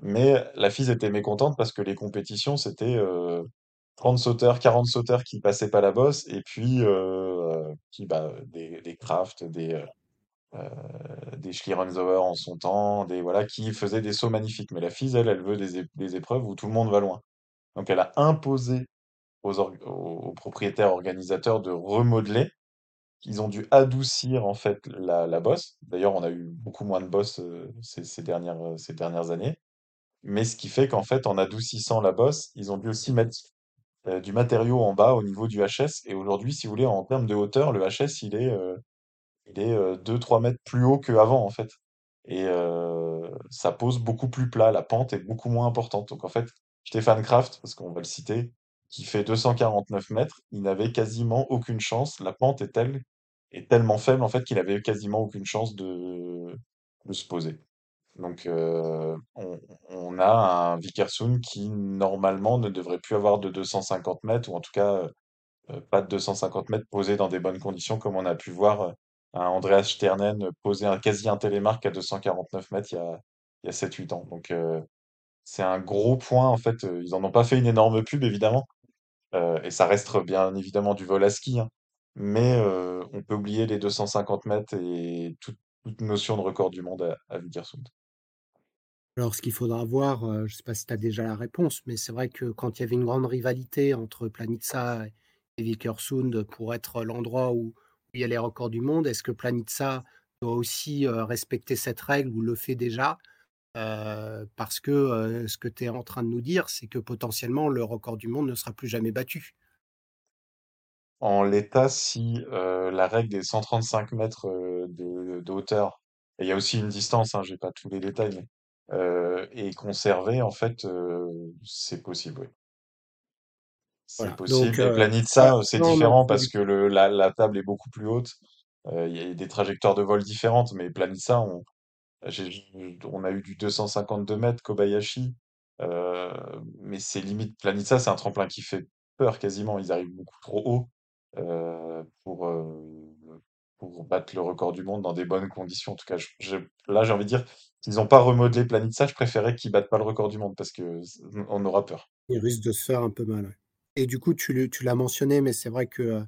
Mais la FIS était mécontente parce que les compétitions, c'était euh, 30 sauteurs, 40 sauteurs qui passaient pas la bosse et puis euh, qui, bah, des, des Kraft, des, euh, euh, des Schlierenzauer en son temps, des, voilà, qui faisaient des sauts magnifiques. Mais la FIS, elle, elle veut des, des épreuves où tout le monde va loin. Donc elle a imposé aux, aux propriétaires organisateurs de remodeler ils ont dû adoucir en fait la, la bosse. D'ailleurs, on a eu beaucoup moins de boss euh, ces, ces dernières, ces dernières années. Mais ce qui fait qu'en fait, en adoucissant la bosse, ils ont dû aussi mettre euh, du matériau en bas au niveau du HS. Et aujourd'hui, si vous voulez, en termes de hauteur, le HS, il est, euh, il est euh, 2-3 mètres plus haut qu'avant en fait. Et euh, ça pose beaucoup plus plat. La pente est beaucoup moins importante. Donc en fait, Stéphane Kraft, parce qu'on va le citer, qui fait 249 mètres, il n'avait quasiment aucune chance. La pente est telle, est tellement faible en fait qu'il avait quasiment aucune chance de, de se poser. Donc on, a un Vikersund qui normalement ne devrait plus avoir de 250 mètres, ou en tout cas pas de 250 mètres posé dans des bonnes conditions, comme on a pu voir un Andreas Sternen poser un quasi un télémark à 249 mètres il y a, il y a 7-8 ans. Donc c'est un gros point en fait. Ils en ont pas fait une énorme pub évidemment, et ça reste bien évidemment du vol à ski, hein. Mais on peut oublier les 250 mètres et tout, toute notion de record du monde à, à Vikersund. Alors, ce qu'il faudra voir, euh, je ne sais pas si tu as déjà la réponse, mais c'est vrai que quand il y avait une grande rivalité entre Planitza et Vikersund pour être l'endroit où, il y a les records du monde, est-ce que Planitza doit aussi euh, respecter cette règle ou le fait déjà? Euh, Parce que ce que tu es en train de nous dire, c'est que potentiellement le record du monde ne sera plus jamais battu. En l'état, si la règle des 135 mètres de, hauteur, il y a aussi une distance, hein, j'ai pas tous les détails, mais euh, et conserver, en fait, euh, c'est possible, oui. C'est Voilà. Donc, possible. Et euh, Planitza, c'est différent parce que le, la, la table est beaucoup plus haute. Il y a des trajectoires de vol différentes, mais Planitza, on, on a eu du 252 mètres, Kobayashi, mais c'est limite. Planitza, c'est un tremplin qui fait peur quasiment. Ils arrivent beaucoup trop haut pour, pour battre le record du monde dans des bonnes conditions. En tout cas, là, j'ai envie de dire, s'ils n'ont pas remodelé Planitza, je préférais qu'ils battent pas le record du monde parce que c- on aura peur. Il risque de se faire un peu mal. Et du coup, tu, l'as mentionné, mais c'est vrai que,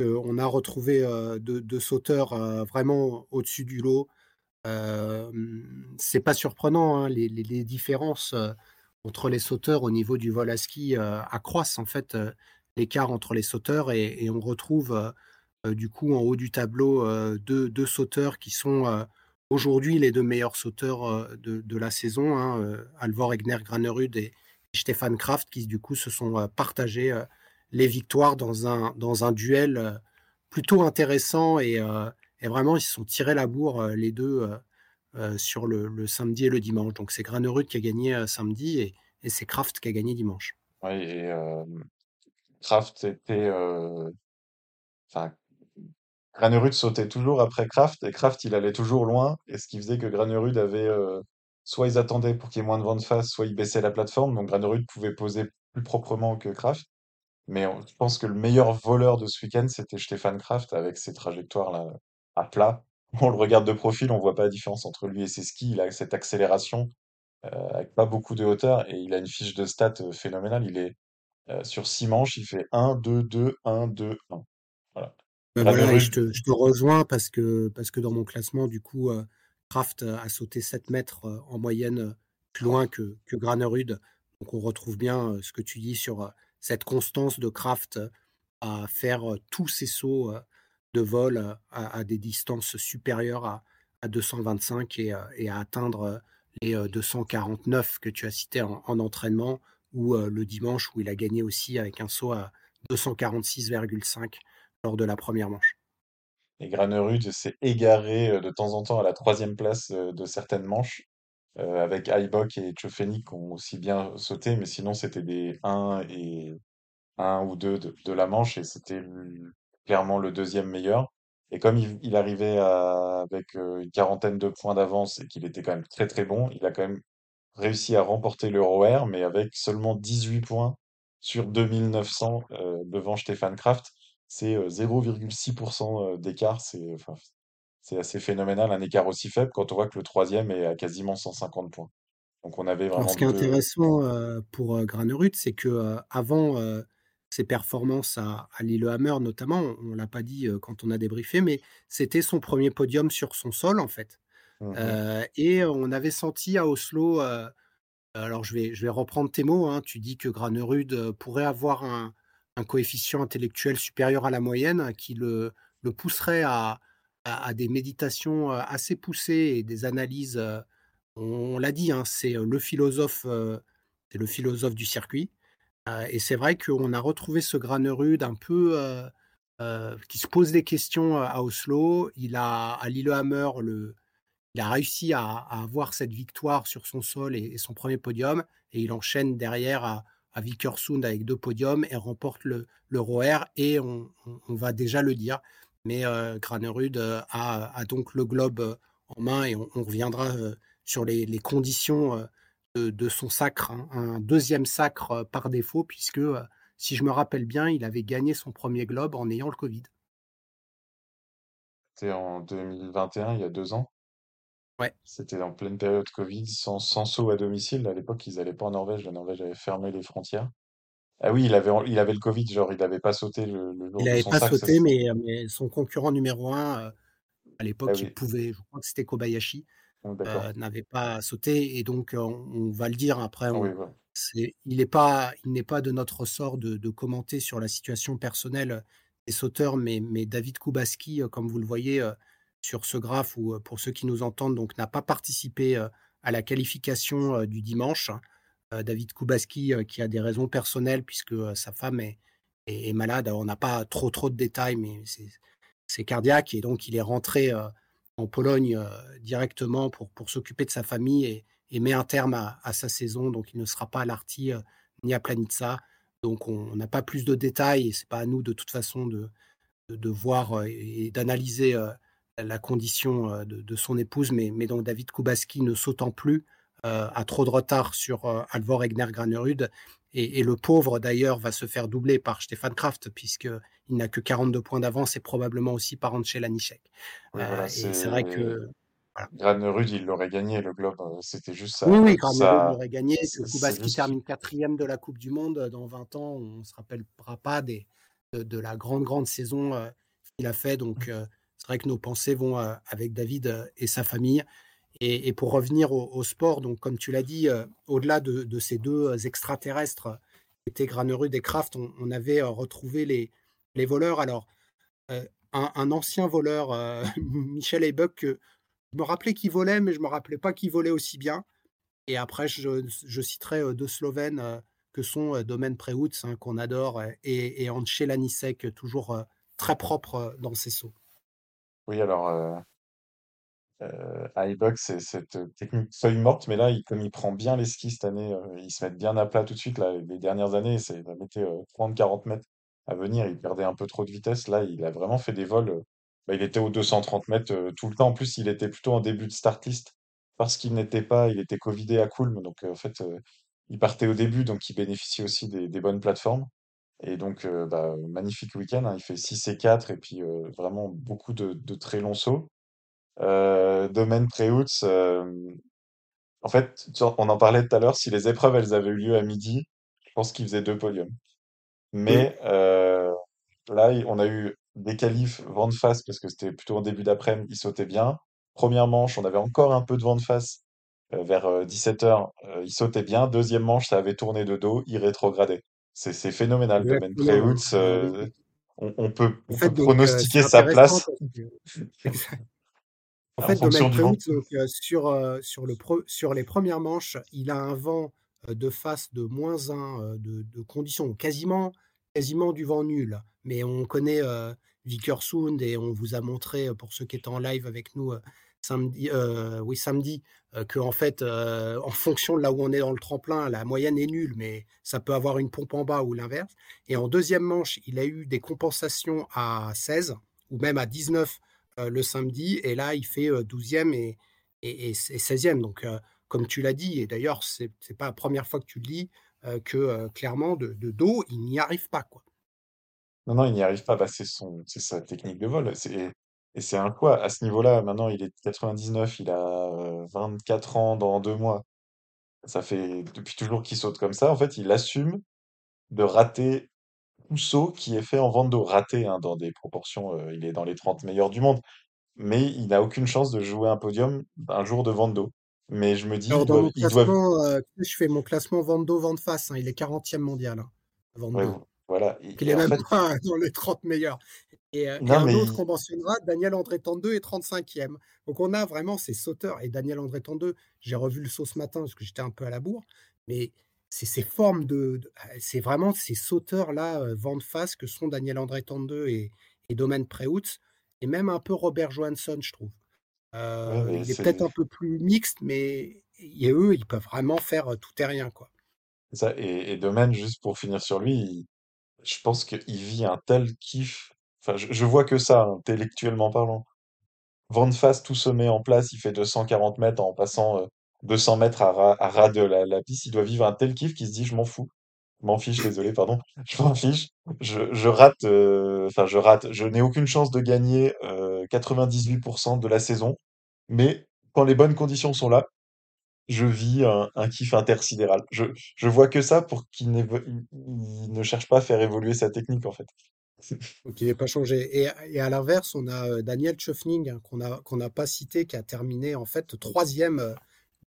euh, a retrouvé euh, deux, sauteurs euh, vraiment au-dessus du lot. Euh, c'est pas surprenant, hein, les, différences euh, entre les sauteurs au niveau du vol à ski accroissent en fait l'écart entre les sauteurs et, on retrouve du coup en haut du tableau euh, deux, sauteurs qui sont euh, aujourd'hui les deux meilleurs sauteurs euh, de, la saison, hein, euh, Alvor Egner Granerud et Stéphane Kraft qui du coup se sont euh, partagés euh, les victoires dans un, dans un duel euh, plutôt intéressant et, euh, vraiment ils se sont tirés la bourre euh, les deux euh, euh, sur le, samedi et le dimanche. Donc c'est Granerud qui a gagné euh, samedi et, c'est Kraft qui a gagné dimanche. Ouais, et euh, Kraft était, euh, Granerud sautait toujours après Kraft et Kraft il allait toujours loin et ce qui faisait que Granerud avait euh, soit ils attendaient pour qu'il y ait moins de vent de face, soit ils baissaient la plateforme donc Granerud pouvait poser plus proprement que Kraft. Mais je pense que le meilleur voleur de ce week-end c'était Stéphane Kraft avec ses trajectoires là à plat. On le regarde de profil, on ne voit pas la différence entre lui et ses skis. Il a cette accélération euh, avec pas beaucoup de hauteur et il a une fiche de stats euh, phénoménale. Il est sur six manches, il fait 1, 2, 2, 1, 2, 1. Bah, bah, voilà, je, te, rejoins parce que, dans mon classement, du coup, euh, Kraft euh, a sauté 7 mètres euh, en moyenne plus loin que, Granerud. Donc on retrouve bien ce que tu dis sur cette constance de Kraft à faire tous ses sauts de vol à, des distances supérieures à, 225 et, et, à atteindre les 249 que tu as cités en, entraînement ou le dimanche où il a gagné aussi avec un saut à 246,5 lors de la première manche. Et Granerud s'est égaré euh, de temps en temps à la troisième place euh, de certaines manches, euh, avec Aibok et Tchofeni qui ont aussi bien sauté, mais sinon c'était des 1 et 1 ou 2 de, la manche, et c'était clairement le deuxième meilleur. Et comme il, arrivait avec une quarantaine de points d'avance et qu'il était quand même très très bon, il a quand même réussi à remporter l'Euro Air, mais avec seulement 18 points sur 2900 euh, devant Stefan Kraft. C'est euh, 0,6% euh, d'écart. C'est enfin, c'est assez phénoménal, un écart aussi faible quand on voit que le troisième est à quasiment 150 points. Donc on avait Alors, vraiment ce qui est deux. intéressant euh, pour euh, Granerud, c'est que euh, avant ses performances à, à Lillehammer, notamment, on ne l'a pas dit quand on a débriefé, mais c'était son premier podium sur son sol, en fait. Euh, et on avait senti à Oslo, alors je vais, je vais reprendre tes mots, hein, tu dis que Granerud pourrait avoir un, un coefficient intellectuel supérieur à la moyenne qui le, le pousserait à, à- des méditations assez poussées et des analyses. on l'a dit, hein, c'est le philosophe, c'est le philosophe du circuit. Et c'est vrai qu'on a retrouvé ce Granerud un peu qui se pose des questions à Oslo. Il a à Lillehammer le, il a réussi à, à avoir cette victoire sur son sol et, et son premier podium, et il enchaîne derrière à, à Vikersund avec deux podiums et remporte le, le Roer, et on, va déjà le dire, mais euh, Granerud euh, a, donc le globe euh, en main, et on, reviendra sur les, conditions de, son sacre, hein. un deuxième sacre par défaut, puisque, si je me rappelle bien, il avait gagné son premier globe en ayant le Covid. C'était en 2021, il y a deux ans. Ouais. C'était en pleine période Covid, sans, sans saut à domicile. À l'époque, ils n'allaient pas en Norvège. La Norvège avait fermé les frontières. Ah oui, il avait, il avait le Covid, genre il n'avait pas sauté le, le jour Il n'avait pas sac. Sauté, c'est- mais, mais son concurrent numéro un à l'époque Ah oui. pouvait, je crois que c'était Kobayashi, heu, d'accord. n'avait pas sauté et donc on on va le dire après Oui, on voilà. c'est il est pas il n'est pas de notre ressort de de commenter sur la situation personnelle des sauteurs, mais mais David Kubaski, comme vous le voyez, sur ce graphe ou, pour ceux qui nous entendent, donc n'a pas participé, à la qualification, du dimanche. Heu, David Kubaski, qui a des raisons personnelles puisque, sa femme est malade. On n'a pas trop, trop de détails, mais c'est cardiaque et donc il est rentré, en Pologne, directement pour pour s'occuper de sa famille et et met un terme à sa saison. Donc il ne sera pas à Lahti, heu, ni à Planica. Donc on n'a pas plus de détails et c'est pas à nous de toute façon de de voir, et d'analyser, la condition, heu, de de son épouse. Mais mais donc David Kubaski ne sautant plus, heu, a trop de retard sur, heu, Halvor Egner Granerud et et le pauvre d'ailleurs va se faire doubler par Stefan Kraft puisqu'il n'a que 42 points d'avance et probablement aussi par. Oui, voilà, et c'est vrai que voilà. Granerud, il l'aurait gagné le Globe, c'était juste Oui, ça oui, Granerud ça l'aurait gagné, Kubaski juste termine 4e de la coupe du monde, dans 20 ans, on ne se rappellera pas des de de la grande, grande saison, qu'il a fait. Donc heu, c'est vrai que nos pensées vont, heu, avec David, heu, et sa famille. Et pour revenir au sport, donc comme tu l'as dit, heu, au-delà de ces 2 extraterrestres qui étaient Granerud et Kraft, on avait, retrouvé les voleurs. Alors, un ancien voleur, [LAUGHS] Michel Heubock, que je me rappelais qu'il volait, mais je me rappelais pas qu'il volait aussi bien. Et après je citerai, heu, 2 Slovènes, que sont, Domen Preutz, hein, qu'on adore, et et Ansel Haníček, toujours, très propre, dans ses sauts. Oui, alors, à Ibok, c'est cette, heu, technique feuille morte, mais là, comme il prend bien les skis cette année, heu, ils se mettent bien à plat tout de suite, les dernières années, c'est il mettait, heu, 30-40 m à venir, il perdait un peu trop de vitesse. Là, il a vraiment fait des vols, bah, il était aux 230 m, heu, tout le temps. En plus, il était plutôt en début de start list parce qu'il n'était pas il était covidé à Kulm, donc en fait, il partait au début, donc il bénéficie aussi des bonnes plateformes et donc heu, bah, magnifique week-end, hein. Il fait 6 et 4 et puis, heu, vraiment beaucoup de de très longs sauts. Heu, Domaine Preutz, hem, en fait, tu vois, on en parlait tout à l'heure, si les épreuves, elles avaient eu lieu à midi, je pense qu'il faisait 2 podiums. Mais là, on a eu des qualifs vent de face parce que c'était plutôt en début d'après-midi, il sautait bien. Première manche, on avait encore un peu de vent de face, vers, heu, 17:00, heu, il sautait bien. Deuxième manche, ça avait tourné de dos, il rétrogradait. C'est phénoménal, Domaine Exactement, Preutz, on on peut En on fait, peut donc heu, c'est pronostiquer sa intéressant place que. [LAUGHS] En fait, Domaine du vent. Preutz, sur, le les premières manches, il a un vent, de face de -1, heu, de de conditions quasiment quasiment du vent nul. Mais on connaît, heu, Vikersund et on vous a montré, pour ceux qui étaient en live avec nous, samedi, heu, oui samedi, heu, qu'en fait, heu, en fonction de là où on est dans le tremplin, la moyenne est nulle, mais ça peut avoir une pompe en bas ou l'inverse. Et en 2e manche, il a eu des compensations à 16 ou même à 19, heu, le samedi et là, il fait, heu, 12e et et et s et 16e. Donc comme tu l'as dit et d'ailleurs, c'est c'est pas la première fois que tu le dis, que, clairement de dos, il n'y arrive pas, quoi. Non, non, il n'y arrive pas. Bah, c'est sa technique de vol. et c'est un poids. À ce niveau-là, maintenant, il est de 99, il a, heu, 24 ans dans 2 mois. Ça fait depuis toujours qu'il saute comme ça. En fait, il assume de rater tout saut qui est fait en vente d'eau. Raté, hein, dans des proportions, il est dans les 30 meilleurs du monde, mais il n'a aucune chance de jouer un podium un jour de vente d'eau. Mais je me dis: Alors «Ils dans doivent mon ils doivent» classement, je fais mon classement vente d'eau, vente face, hein, il est 40e mondial, hein, ouais, vo voilà Donc il et est en même fait pas [LAUGHS] dans les 30 meilleurs et heu et non, un mais autre qu'on mentionnera, Daniel André Tandeu est 35e. Donc on a vraiment ces sauteurs et Daniel André Tandeu, j'ai revu le saut ce matin parce que j'étais un peu à la bourre, mais c'est ces formes de de ah, c'est vraiment ces sauteurs-là, heu, vent de face que sont Daniel André Tandeu et et Domen Preutz et même un peu Robert Johansson, je trouve. ouais, Heu, mais il est peut-être un peu plus mixte, mais et eux, ils peuvent vraiment faire, tout et rien, quoi. ça et et Domen, juste pour finir sur lui, il je pense qu'il vit un tel kiff. Enfin, je vois que ça, intellectuellement parlant. De face, tout se met en place, il fait 240 mètres en passant, heu, 200 mètres à ras à ras de la piste. Il doit vivre un tel kiff qu'il se dit: «Je m'en fous, je m'en fiche, désolé, pardon, je m'en fiche, je je rate, enfin je rate, je n'ai aucune chance de gagner, heu, 98% de la saison, mais quand les bonnes conditions sont là, je vis un, un kiff intersidéral. Je, je vois que ça pour qu'il n'évo- il- il ne cherche pas à faire évoluer sa technique, en fait. Donc il n'est pas changé. Et, et à l'inverse, on a euh, Daniel Schöffning, hein, qu'on a, qu'on n'a pas cité, qui a terminé en fait troisième euh,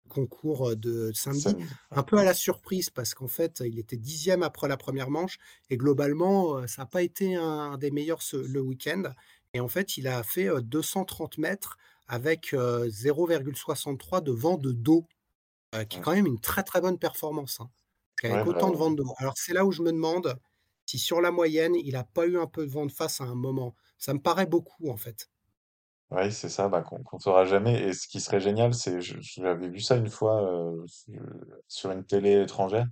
concours euh, de samedi, Samedi. un peu à la surprise parce qu'en fait, il était dixième après la première manche et globalement, ça n'a pas été un des meilleurs ce- le week-end. Et en fait, il a fait euh, 230 mètres avec euh, 0,63 de vent de dos, euh, qui est Ouais, quand même une très très bonne performance, hein, Ouais, avec autant de vraiment. vent de. Alors c'est là où je me demande si sur la moyenne, il n'a pas eu un peu de vent de face à un moment. Ça me paraît beaucoup en fait. Ouais, c'est ça, bah, qu'on qu'on saura jamais. Et ce qui serait génial, c'est, j'avais vu ça une fois euh, sur une télé étrangère,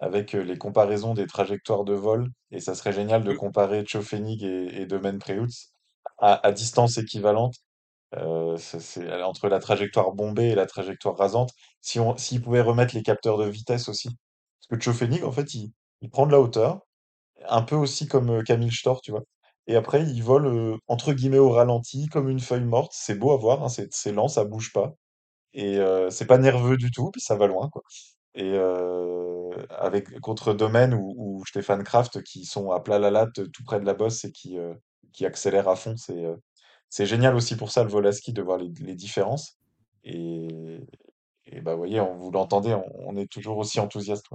avec euh, les comparaisons des trajectoires de vol. Et ça serait génial de Mm. comparer Tchofénig et, et Domen Preutz à, à distance équivalente, euh, c'est, entre la trajectoire bombée et la trajectoire rasante. Si on, s'ils pouvaient remettre les capteurs de vitesse aussi. Parce que Tchofénig, en fait, il, il prend de la hauteur, un peu aussi comme euh, Camille Storr, tu vois. Et après, il vole euh, entre guillemets au ralenti, comme une feuille morte. C'est beau à voir, hein, c'est c'est lent, ça bouge pas. Et c'est pas nerveux du tout, puis ça va loin, quoi. Et avec contre Domaine ou, ou Stéphane Kraft qui sont à plat la latte, tout près de la bosse et qui, qui accélèrent à fond. C'est c'est génial aussi pour ça, le vol à ski, de voir les, les différences. Et, et bah, vous voyez, on, vous l'entendez, on, est toujours aussi enthousiaste.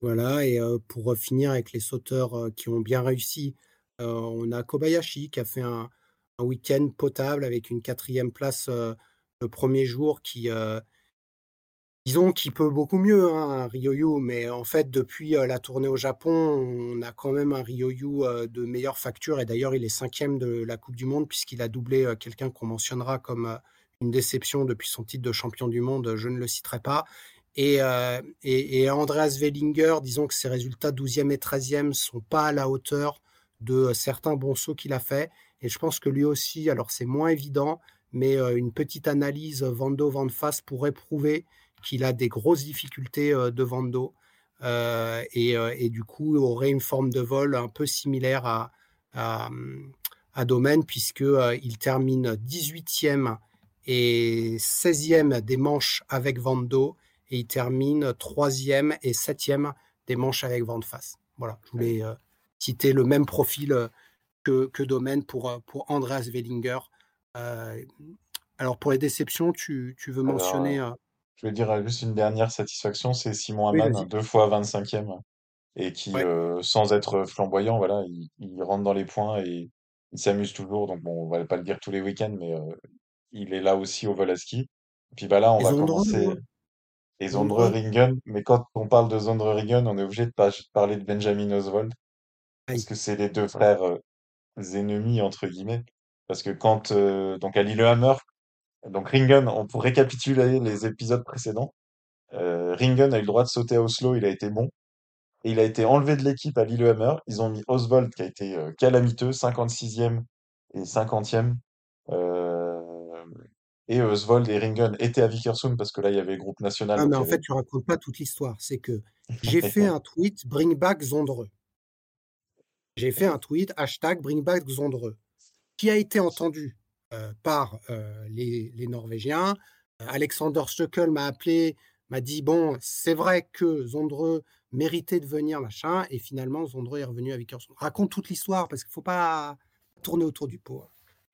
Voilà, et euh, pour euh, finir avec les sauteurs euh, qui ont bien réussi, on a Kobayashi qui a fait un, un week-end potable avec une quatrième place le premier jour qui, disons, qui peut beaucoup mieux, hein, un Ryoyu, mais en fait, depuis la tournée au Japon, on a quand même un Ryoyu euh, de meilleure facture, et d'ailleurs, il est cinquième de la Coupe du Monde puisqu'il a doublé quelqu'un qu'on mentionnera comme une déception depuis son titre de champion du monde, je ne le citerai pas. Et, Andreas Wellinger, disons que ses résultats 12e et 13e sont pas à la hauteur de certains bons sauts qu'il a fait. Et je pense que lui aussi, alors c'est moins évident, mais une petite analyse Vando Van Face pourrait prouver qu'il a des grosses difficultés euh, de Vando euh, et, euh, et, du coup aurait une forme de vol un peu similaire à, à, à Domaine puisque euh, il termine 18e et 16e des manches avec Vando et il termine troisième et septième des manches avec vent de face. Voilà, je voulais euh, citer le même profil euh, que, que Domaine pour, pour Andreas Wellinger. Euh, alors pour les déceptions, tu, tu veux mentionner je vais dire juste une dernière satisfaction, c'est Simon Oui, Hamann, vas-y. deux fois 25e, et qui, Ouais. euh, sans être flamboyant, voilà, il, il rentre dans les points et il s'amuse toujours. Donc bon, on va pas le dire tous les week-ends, mais euh, il est là aussi au vol à ski. Et puis bah là, on Et va Zondreux, commencer les Zondre. Ringen, mais quand on parle de Zondre Ringen, on est obligé de pas- parler de Benjamin Oswald, parce Aïe. que c'est les deux frères euh, ennemis, entre guillemets. Parce que quand, euh, donc à Lillehammer, donc Ringen, on pour récapituler les épisodes précédents, euh, Ringen a eu le droit de sauter à Oslo, il a été bon. Et il a été enlevé de l'équipe à Lillehammer. Ils ont mis Oswald qui a été euh, calamiteux, 56e et 50e. Euh, et Oswald et Ringen étaient à Vickersund parce que là, il y avait le groupe national, Ah, mais en avait... fait, tu racontes pas toute l'histoire. C'est que [LAUGHS] j'ai fait un tweet Bring back Zondreux. J'ai fait un tweet hashtag Bring back Zondreux qui a été entendu? Par euh, les, les, Norvégiens. Euh, Alexander Stöckel m'a appelé, m'a dit bon, c'est vrai que Zondreux méritait de venir, machin, et finalement Zondreux est revenu à Vickersund. Raconte toute l'histoire parce qu'il ne faut pas tourner autour du pot.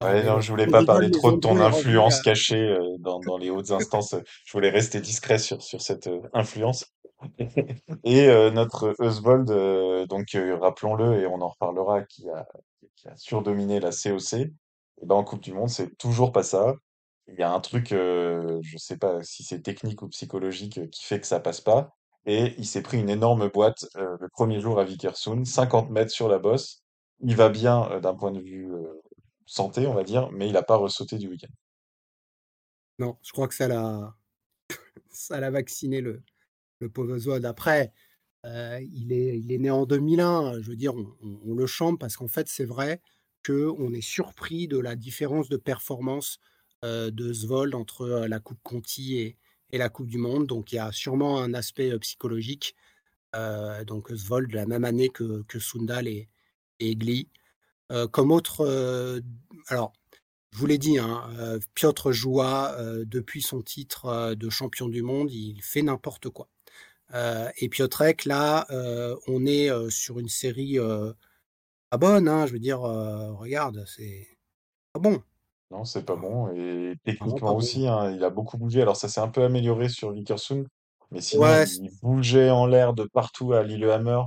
Ouais, ouais non, je voulais pas parler trop de ton influence cachée euh, dans, dans, les hautes instances. Je voulais rester discret sur, sur cette euh, influence. [LAUGHS] Et euh, notre Oswald, euh, donc euh, rappelons-le, et on en reparlera, qui a, qui a surdominé la COC, et ben, en Coupe du Monde, c'est toujours pas ça. Il y a un truc, euh, je sais pas si c'est technique ou psychologique, euh, qui fait que ça passe pas. Et il s'est pris une énorme boîte euh, le premier jour à Vickersund, 50 mètres sur la bosse. Il va bien euh, d'un point de vue santé, on va dire, mais il n'a pas ressauté du week-end. Non, je crois que ça l'a, [LAUGHS] ça l'a vacciné le, le pauvre Oswald. Après, il, est, il est né en 2001. Je veux dire, on le chante parce qu'en fait, c'est vrai qu'on est surpris de la différence de performance de Svold entre la Coupe Conti et, la Coupe du Monde. Donc, il y a sûrement un aspect psychologique. Donc, Svold, la même année que, Sundal et, et comme autre. alors, je vous l'ai dit, hein, Piotr Joua, depuis son titre de champion du monde, il fait n'importe quoi. et Piotrek, là, on est sur une série pas bonne. Hein, je veux dire, regarde, c'est pas bon. Non, c'est pas bon. Et techniquement aussi, hein, il a beaucoup bougé. Alors, ça s'est un peu amélioré sur Vickersoon, mais sinon, il bougeait en l'air de partout à Lillehammer.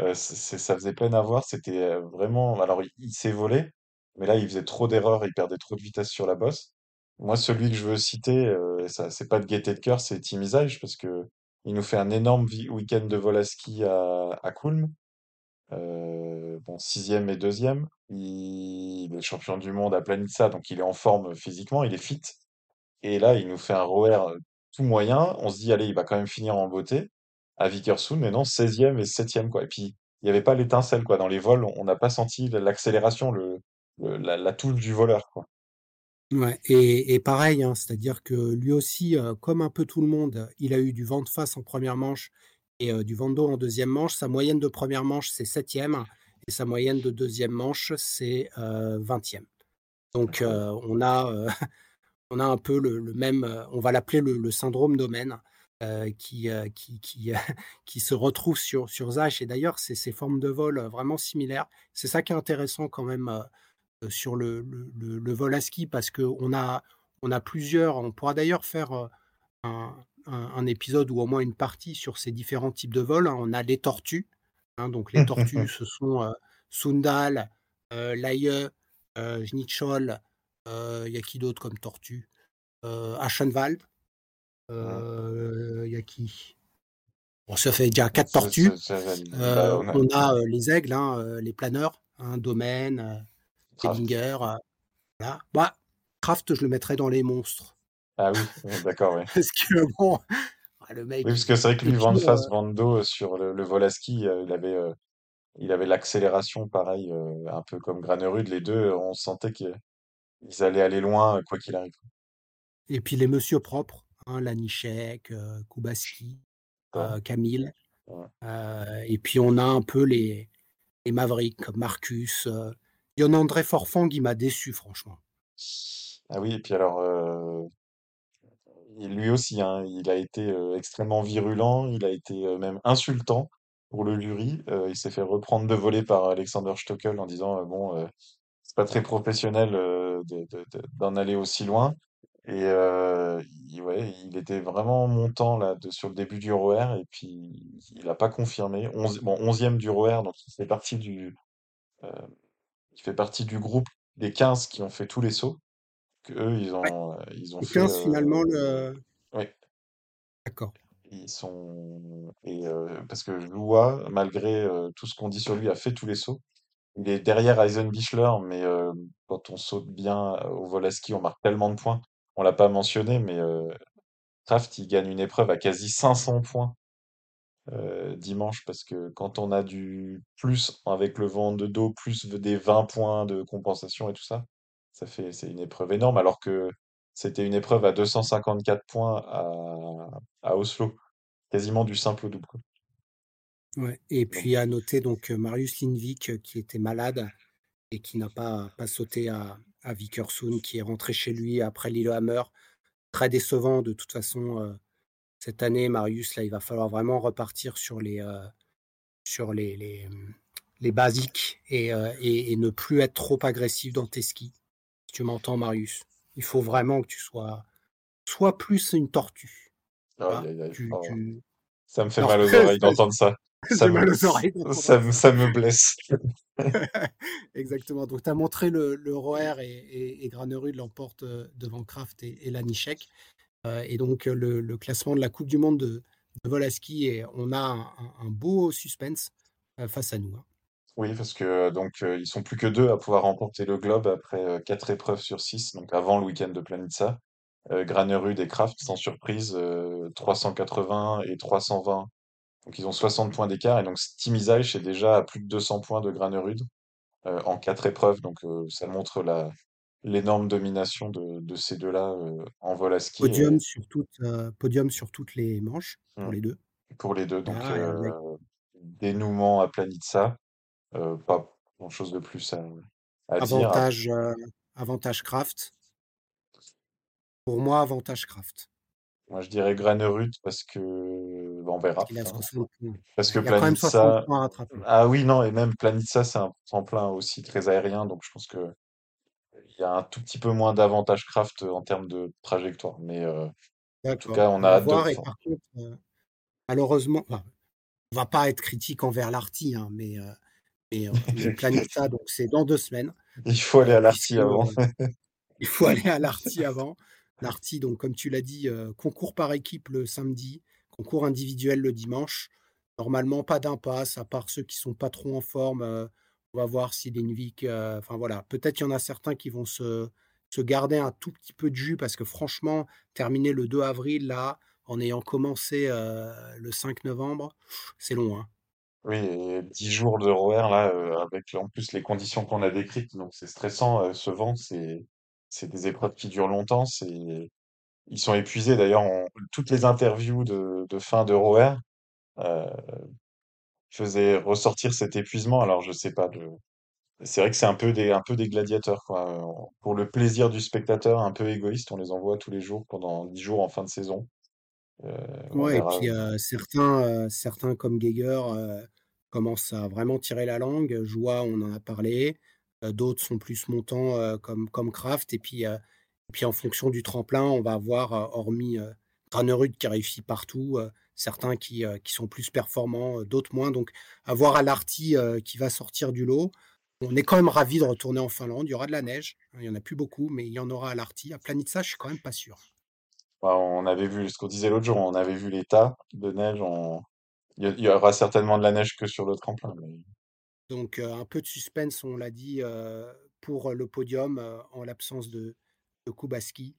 Euh, ça faisait peine à voir. C'était vraiment. Alors, il s'est volé, mais là, il faisait trop d'erreurs, il perdait trop de vitesse sur la bosse. Moi, celui que je veux citer, euh, ça, c'est pas de gaieté de cœur, c'est Tim parce que il nous fait un énorme week-end de vol à ski à, à Kulm. Euh, bon, sixième et deuxième. Il, est champion du monde à Planitza, donc il est en forme physiquement, il est fit. Et là, il nous fait un ROR tout moyen. On se dit, allez, il va quand même finir en beauté à Vickersund, mais non, 16e et 7e, quoi. Et puis, il n'y avait pas l'étincelle, quoi. Dans les vols, on n'a pas senti l'accélération, le, la, la touche du voleur, quoi. Ouais, et, et pareil, hein, c'est-à-dire que lui aussi, euh, comme un peu tout le monde, il a eu du vent de face en première manche et euh, du dos en deuxième manche. Sa moyenne de première manche, c'est septième, et sa moyenne de deuxième manche, c'est euh, vingtième. Donc, on a [LAUGHS] on a un peu le, même, on va l'appeler le, syndrome domaine. qui, qui, qui, [LAUGHS] qui, se retrouve sur, sur Zach. Et d'ailleurs, c'est ces formes de vol vraiment similaires. C'est ça qui est intéressant quand même sur le, le, vol à ski parce qu'on a, on a plusieurs. On pourra d'ailleurs faire un, un, épisode ou au moins une partie sur ces différents types de vols. On a les tortues. Hein, donc les tortues, ce sont Sundal, Laie, Schnitschol, il y a qui d'autre comme tortue? Aschenwald. Il y a qui? Bon, ça fait déjà quatre tortues. Bah, on a les aigles, hein, les planeurs, hein, Domaine, Edinger. voilà. Bah, Kraft, je le mettrais dans les monstres. Ah oui, d'accord, oui. [LAUGHS] parce que bon, le mec. Oui, parce que c'est vrai que lui, Van Face, Vando, sur le, le vol à ski, il avait il avait l'accélération pareil, un peu comme Granerud. Les deux, on sentait qu'ils allaient aller loin, quoi qu'il arrive. Et puis les monsieur propres, hein, Lanichek, euh, Kubaski, euh, Camille. Euh, et puis on a un peu les, les Mavericks comme Marcus. Euh, Yon André Forfang, il m'a déçu, franchement. Ah oui, et puis alors, lui aussi, hein, il a été extrêmement virulent, il a été même insultant pour le jury. il s'est fait reprendre de voler par Alexander Stockel en disant bon, c'est pas très professionnel d'en aller aussi loin. Et il, ouais, il était vraiment montant là sur le début du ROR et puis il n'a pas confirmé. 11, bon, 11e du ROR, donc il fait partie du, il fait partie du groupe des 15 qui ont fait tous les sauts. Eux, ils ont, ils ont fait. 15 finalement le. Oui. D'accord. Ils sont et parce que Loua, malgré tout ce qu'on dit sur lui, a fait tous les sauts. Il est derrière Eisenbichler, mais quand on saute bien au vol à ski, on marque tellement de points on l'a pas mentionné, mais euh, Kraft, il gagne une épreuve à quasi 500 points euh, dimanche, parce que quand on a du plus avec le vent de dos, plus des 20 points de compensation et tout ça, ça fait, c'est une épreuve énorme, alors que c'était une épreuve à 254 points à, Oslo, quasiment du simple au double. Ouais, et puis à noter donc Marius Lindvik qui était malade et qui n'a pas, pas sauté à, à Vickersund qui est rentré chez lui après Lillehammer. Très décevant de toute façon euh, cette année, Marius. Là, il va falloir vraiment repartir sur les, euh, sur les, les, les basiques et, euh, et, et, ne plus être trop agressif dans tes skis. Tu m'entends, Marius, il faut vraiment que tu sois, sois plus une tortue. Oh, Ça me fait mal [LAUGHS] [LAUGHS] aux oreilles d'entendre ça. Ça me, ça, ça, me blesse. [LAUGHS] Exactement. Donc, tu as montré le, le ROR et, et, Granerud l'emporte euh, devant Kraft et, et Lanichek. Euh, et donc, le, le, classement de la Coupe du Monde de, de vol à ski, et on a un, beau suspense euh, face à nous. Hein. Oui, parce que donc ils sont plus que deux à pouvoir remporter le globe après quatre épreuves sur six, donc avant le week-end de Planitza. Granerud et Kraft, sans surprise, 380 et 320 donc ils ont 60 points d'écart et donc Team est déjà à plus de 200 points de Granerud euh, en quatre épreuves. Donc euh, ça montre la, l'énorme domination de, de ces deux-là euh, en vol à ski. Podium, sur, podium sur toutes les manches pour mmh. les deux. Pour les deux, donc ah, dénouement à Planitza. Pas grand-chose de plus à, avantage, dire. avantage craft. Pour moi, avantage craft. Moi, je dirais Granerud parce que bah, on verra. Il a Enfin, 60 points. parce que Il y a quand même 60 Planitza, points à rattraper. ah oui, non, et même Planitza, c'est un tremplin aussi très aérien, donc je pense que il y a un tout petit peu moins d'avantage craft en termes de trajectoire. Mais euh, en tout cas, on On a hâte de voir. Et voir. par contre, euh, malheureusement, enfin, on va pas être critique envers l'Arty, hein, mais, euh, mais, euh, mais Planitza, donc c'est dans deux semaines, Il faut aller euh, à puisque l'Arty avant. euh, [LAUGHS] il faut [LAUGHS] aller à l'Arty avant. L'Arty, donc comme tu l'as dit, euh, concours par équipe le samedi, concours individuel le dimanche. Normalement, pas d'impasse, à part ceux qui sont pas trop en forme. euh, on va voir si Linvik, euh, enfin voilà, peut-être qu'il y en a certains qui vont se, se garder un tout petit peu de jus parce que franchement, terminer le 2 avril là, en ayant commencé euh, le 5 novembre, c'est long. Hein. Oui, et 10 jours de ROR là, euh, avec en plus les conditions qu'on a décrites, donc c'est stressant. euh, ce vent, c'est des épreuves qui durent longtemps. Ils sont épuisés d'ailleurs. on- Toutes les interviews de, de fin de euh, faisaient ressortir cet épuisement. Alors je sais pas. C'est vrai que c'est un peu des un peu des gladiateurs quoi. Pour le plaisir du spectateur, un peu égoïste, on les envoie tous les jours pendant 10 jours en fin de saison. Euh, Ouais, et puis euh, certains, euh, certains comme Geiger commencent à vraiment tirer la langue. Joie, on en a parlé. D'autres sont plus montants comme, comme Kraft. Et puis, et puis en fonction du tremplin, on va avoir, hormis Granerud qui réussit partout, certains qui, qui sont plus performants, d'autres moins. Donc, avoir euh, qui va sortir du lot. On est quand même ravis de retourner en Finlande. Il y aura de la neige. Il n'y en a plus beaucoup, mais il y en aura à. À Planitza, je suis quand même pas sûr. On avait vu ce qu'on disait l'autre jour, on avait vu les tas de neige. on- Il y, a- il y aura certainement de la neige que sur le tremplin. Mais... Donc, euh, un peu de suspense, on l'a dit, euh, pour le podium euh, en l'absence de, de Kubaski.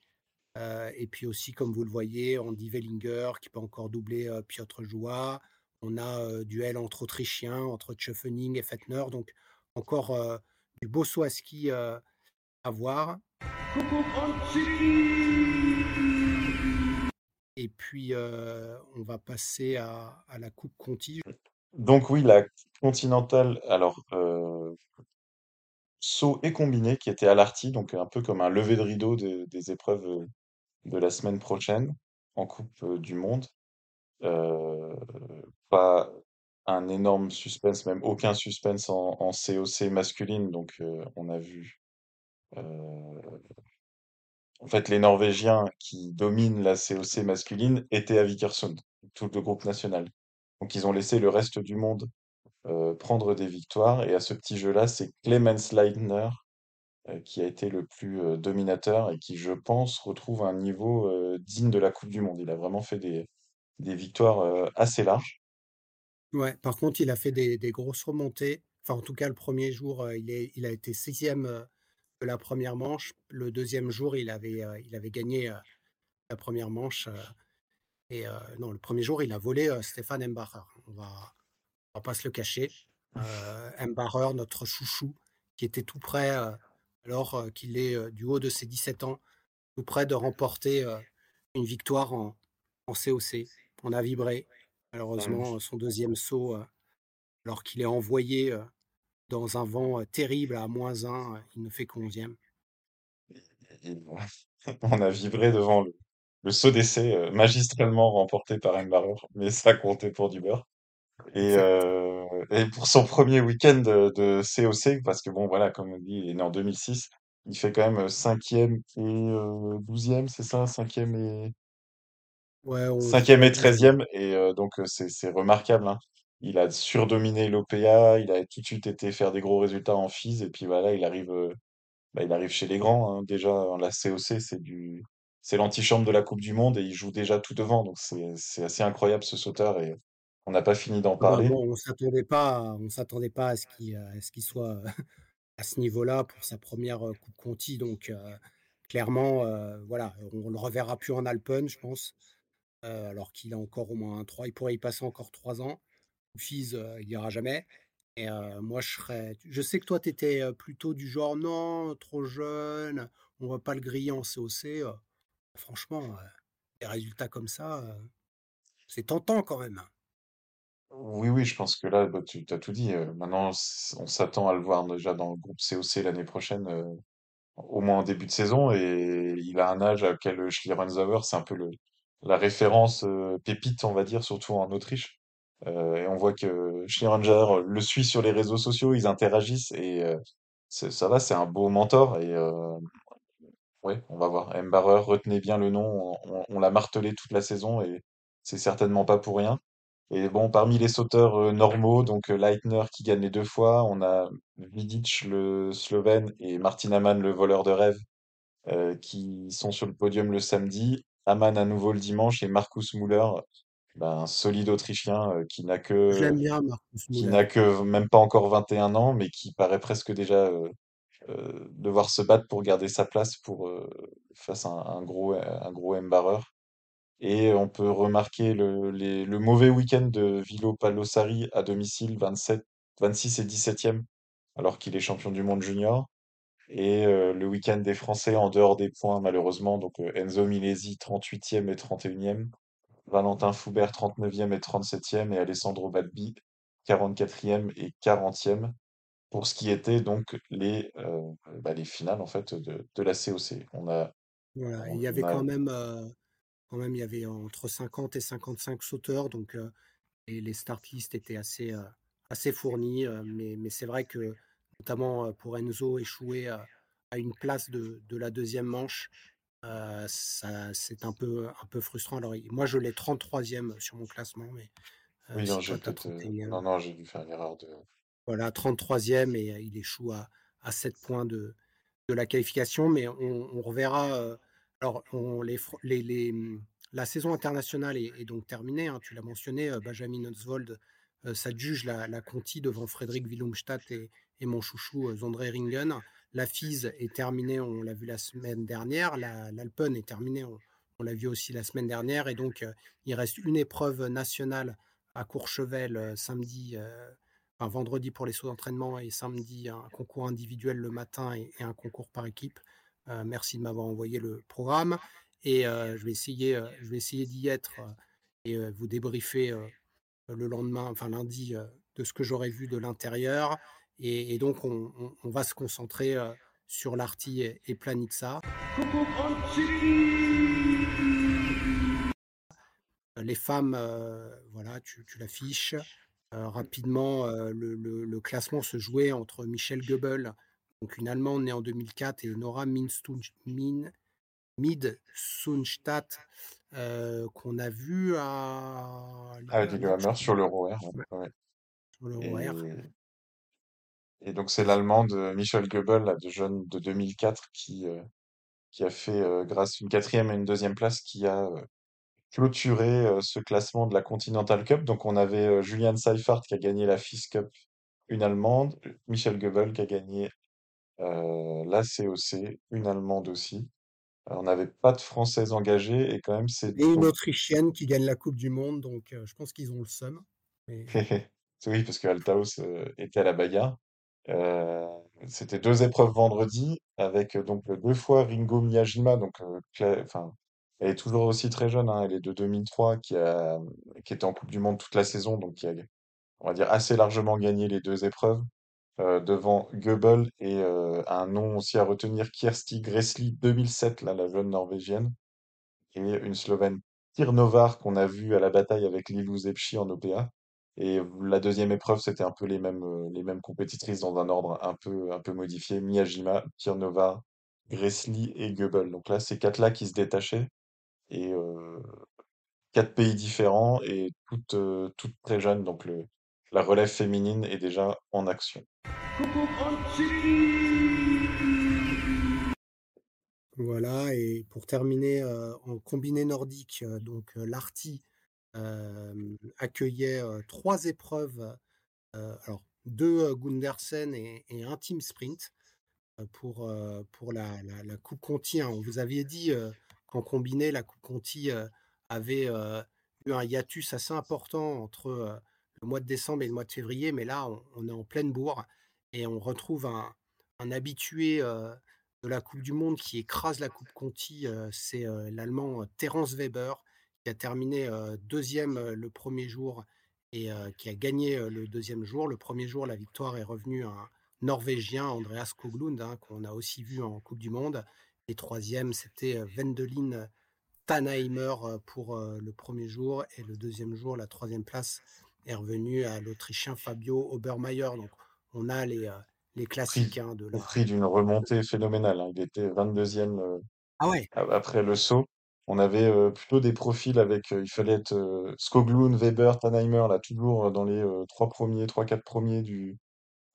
Euh, et puis aussi, comme vous le voyez, Andy Wellinger qui peut encore doubler euh, Piotr Joua. On a euh, duel entre Autrichiens, entre Tschöfening et Fettner. Donc, encore euh, du beau saut à ski euh, à voir. Et puis, on va passer à, la Coupe Conti. Donc oui, la continentale, alors saut et combiné qui était à l'Arty, donc un peu comme un lever de rideau de- des épreuves de la semaine prochaine en Coupe du Monde. Pas un énorme suspense, même aucun suspense en, COC masculine. Donc on a vu en fait les Norvégiens qui dominent la COC masculine étaient à Vikersund, tout le groupe national. Donc ils ont laissé le reste du monde euh, prendre des victoires. Et à ce petit jeu-là, c'est Clemens Leitner euh, qui a été le plus euh, dominateur et qui, je pense, retrouve un niveau digne de la Coupe du Monde. Il a vraiment fait des, des victoires assez larges. Ouais, par contre, il a fait des, des grosses remontées. Enfin, en tout cas, le premier jour, il, est, il a été sixième la première manche. Le deuxième jour, il avait, euh, il avait gagné euh, la première manche. euh, et non, le premier jour, il a volé Stéphane Embacher. On va, on va pas se le cacher. Embacher, notre chouchou, qui était tout près, alors qu'il est du haut de ses 17 ans, tout près de remporter une victoire en, en COC. On a vibré. Malheureusement, son deuxième saut, alors qu'il est envoyé dans un vent terrible à moins 1, il ne fait qu'onzième. [LAUGHS] On a vibré devant le, le saut d'essai magistralement remporté par Embarer, mais ça comptait pour du beurre. Et, euh, pour son premier week-end de, de COC, parce que bon, voilà, comme on dit, il est né en 2006, il fait quand même cinquième et euh, douzième, c'est ça? Cinquième et Ouais, 11, cinquième et 12e. treizième, et euh, donc c'est c'est remarquable, hein. Il a surdominé l'OPA, il a tout de suite été faire des gros résultats en FIS, et puis voilà, il arrive, euh, bah, il arrive chez les grands, hein. Déjà, la COC, c'est du, c'est l'antichambre de la Coupe du Monde, et il joue déjà tout devant, donc c'est c'est assez incroyable ce sauteur, et on n'a pas fini d'en Ah bah, parler. bon, on s'attendait pas, on s'attendait pas à ce qu'il euh, à ce qu'il soit euh, [LAUGHS] à ce niveau-là pour sa première euh, Coupe Conti. Donc, euh, clairement, euh, voilà, on le reverra plus en Alpen, je pense, euh, alors qu'il a encore au moins un 3. Il pourrait y passer encore trois ans. Fils, il n'y ira jamais. Et moi, je serais. Je sais que toi, tu étais plutôt du genre non, trop jeune, on va pas le griller en COC. franchement, des résultats comme ça, c'est tentant quand même. Oui, oui, je pense que là, bah, tu as tout dit. maintenant, on s'attend à le voir déjà dans le groupe COC l'année prochaine, au moins en début de saison, et il a un âge à auquel Schlierenzauer, c'est un peu la référence pépite, on va dire, surtout en Autriche. Euh, et on voit que Schlierenzauer le suit sur les réseaux sociaux, ils interagissent, et euh, ça va, c'est un beau mentor, et euh, ouais, on va voir. Mbareur, retenez bien le nom, on, on- l'a martelé toute la saison, et c'est certainement pas pour rien. Et bon, parmi les sauteurs euh, normaux, donc euh, Leitner qui gagne les deux fois, on a Vidic le Slovène et Martin Amann le voleur de rêve euh, qui sont sur le podium le samedi. Amann à nouveau le dimanche et Markus Müller, ben, un solide Autrichien euh, qui n'a que bien, qui n'a que même pas encore 21 ans, mais qui paraît presque déjà euh, euh, devoir se battre pour garder sa place pour face à un, un gros un gros embarreur. Et on peut remarquer le, les- le mauvais week-end de Vilo Palossari à domicile, 27, 26 et 17e, alors qu'il est champion du monde junior. Et euh, le week-end des Français en dehors des points, malheureusement. Donc euh, Enzo Milesi, 38e et 31e. Valentin Foubert, 39e et 37e. Et Alessandro Balbi, 44e et 40e. Pour ce qui était donc les, euh, bah, les finales en fait de, de la COC. On a, Voilà, il y avait a quand même, euh, quand même, il y avait entre 50 et 55 sauteurs, donc euh, et les start lists étaient assez, assez fournis, euh, mais, mais c'est vrai que notamment pour Enzo échouer euh, à une place de, de la deuxième manche, euh, ça, c'est un peu, un peu frustrant. Alors, moi, je l'ai 33e sur mon classement, mais euh, Oui, non, j'ai toi, tu as peut-être. Non, 31e, non, j'ai dû faire une erreur de. voilà, 33e et il échoue à, à 7 points de, de la qualification, mais on, on reverra. alors, on, les, fr- les, les, hum, la saison internationale est, est donc terminée. hein, tu l'as mentionné, Benjamin euh, s'adjuge la, la Conti devant Frédéric Willumstadt et, et mon chouchou Zondré Ringen. La FISE est terminée, on l'a vu la semaine dernière. La- L'Alpen est terminée, on, l'a vu aussi la semaine dernière. Et donc, euh, il reste une épreuve nationale à Courchevel euh, samedi. euh, enfin, vendredi pour les sauts d'entraînement et samedi un concours individuel le matin et, et un concours par équipe. Merci de m'avoir envoyé le programme et je vais essayer, je essayer d'y être et vous débriefer le lendemain, enfin lundi, de ce que j'aurais vu de l'intérieur. Et, et donc on, on- on va se concentrer euh, sur l'Arti et, et Planitza. Les femmes, euh, voilà, tu, tu l'affiches. Euh, rapidement, euh, le, le- le classement se jouait entre Michelle Goebbels, donc une Allemande née en 2004, et Nora Min, Mid-Sundstadt, euh, qu'on a vu à Ah, crois, sur ouais, Ouais. sur le ROR. Et donc, c'est l'Allemande euh, Michel Goebbels, là, de jeune de 2004, qui, euh, qui a fait, euh, grâce à une quatrième et une deuxième place, qui a euh, clôturé euh, ce classement de la Continental Cup. Donc, on avait euh, Julian Seifert qui a gagné la FIS Cup, une Allemande, Michel Goebbels qui a gagné euh, la COC, une Allemande aussi. Euh, on n'avait pas de Française engagée, et quand même, c'est Et une Autrichienne qui gagne la Coupe du Monde, donc euh, je pense qu'ils ont le seum. Mais [LAUGHS] Oui, parce que Altaos euh, était à la bagarre. Euh, c'était deux épreuves vendredi avec euh, donc deux fois Ringo Miyajima. Donc, euh, enfin, elle est toujours aussi très jeune. hein, elle est de 2003, qui a, qui était en Coupe du Monde toute la saison, donc qui a, on va dire, assez largement gagné les deux épreuves euh, devant Goebel et un nom aussi à retenir, Kirsty Gressli 2007, là, la jeune Norvégienne, et une Slovène Tirnovar qu'on a vu à la bataille avec Lilou Zepchi en OPA. Et la deuxième épreuve, c'était un peu les mêmes, euh, les mêmes compétitrices dans un ordre un peu, un peu modifié. Miyajima, Tirnova, Gressli et Goebel. Donc là, c'est quatre-là qui se détachaient. Et euh, quatre pays différents et toutes, euh, toutes très jeunes. Donc le, la relève féminine est déjà en action. voilà, et pour terminer en combiné nordique, donc l'Arti accueillait trois épreuves, alors deux Gundersen et, un team sprint pour, pour la, Coupe Conti. hein. On vous aviez dit qu'en combiné, la Coupe Conti avait eu un hiatus assez important entre le mois de décembre et le mois de février, mais là, on, est en pleine bourre et on retrouve un, habitué de la Coupe du Monde qui écrase la Coupe Conti. C'est l'Allemand Terence Weber qui a terminé deuxième le premier jour et qui a gagné le deuxième jour. Le premier jour, la victoire est revenue à un Norvégien Andreas Koglund, hein, qu'on a aussi vu en Coupe du Monde. Et troisième, c'était Wendelin Tannheimer pour le premier jour. Et le deuxième jour, la troisième place est revenue à l'Autrichien Fabio Obermeier. Donc, on a les, les classiques hein, de Au prix d'une remontée phénoménale. hein. Il était 22e Ah ouais, après le saut. On avait euh, plutôt des profils avec, euh, il fallait être euh, Skoglund, Weber, Tannheimer, là, toujours euh, dans les euh, trois premiers, trois, quatre premiers du,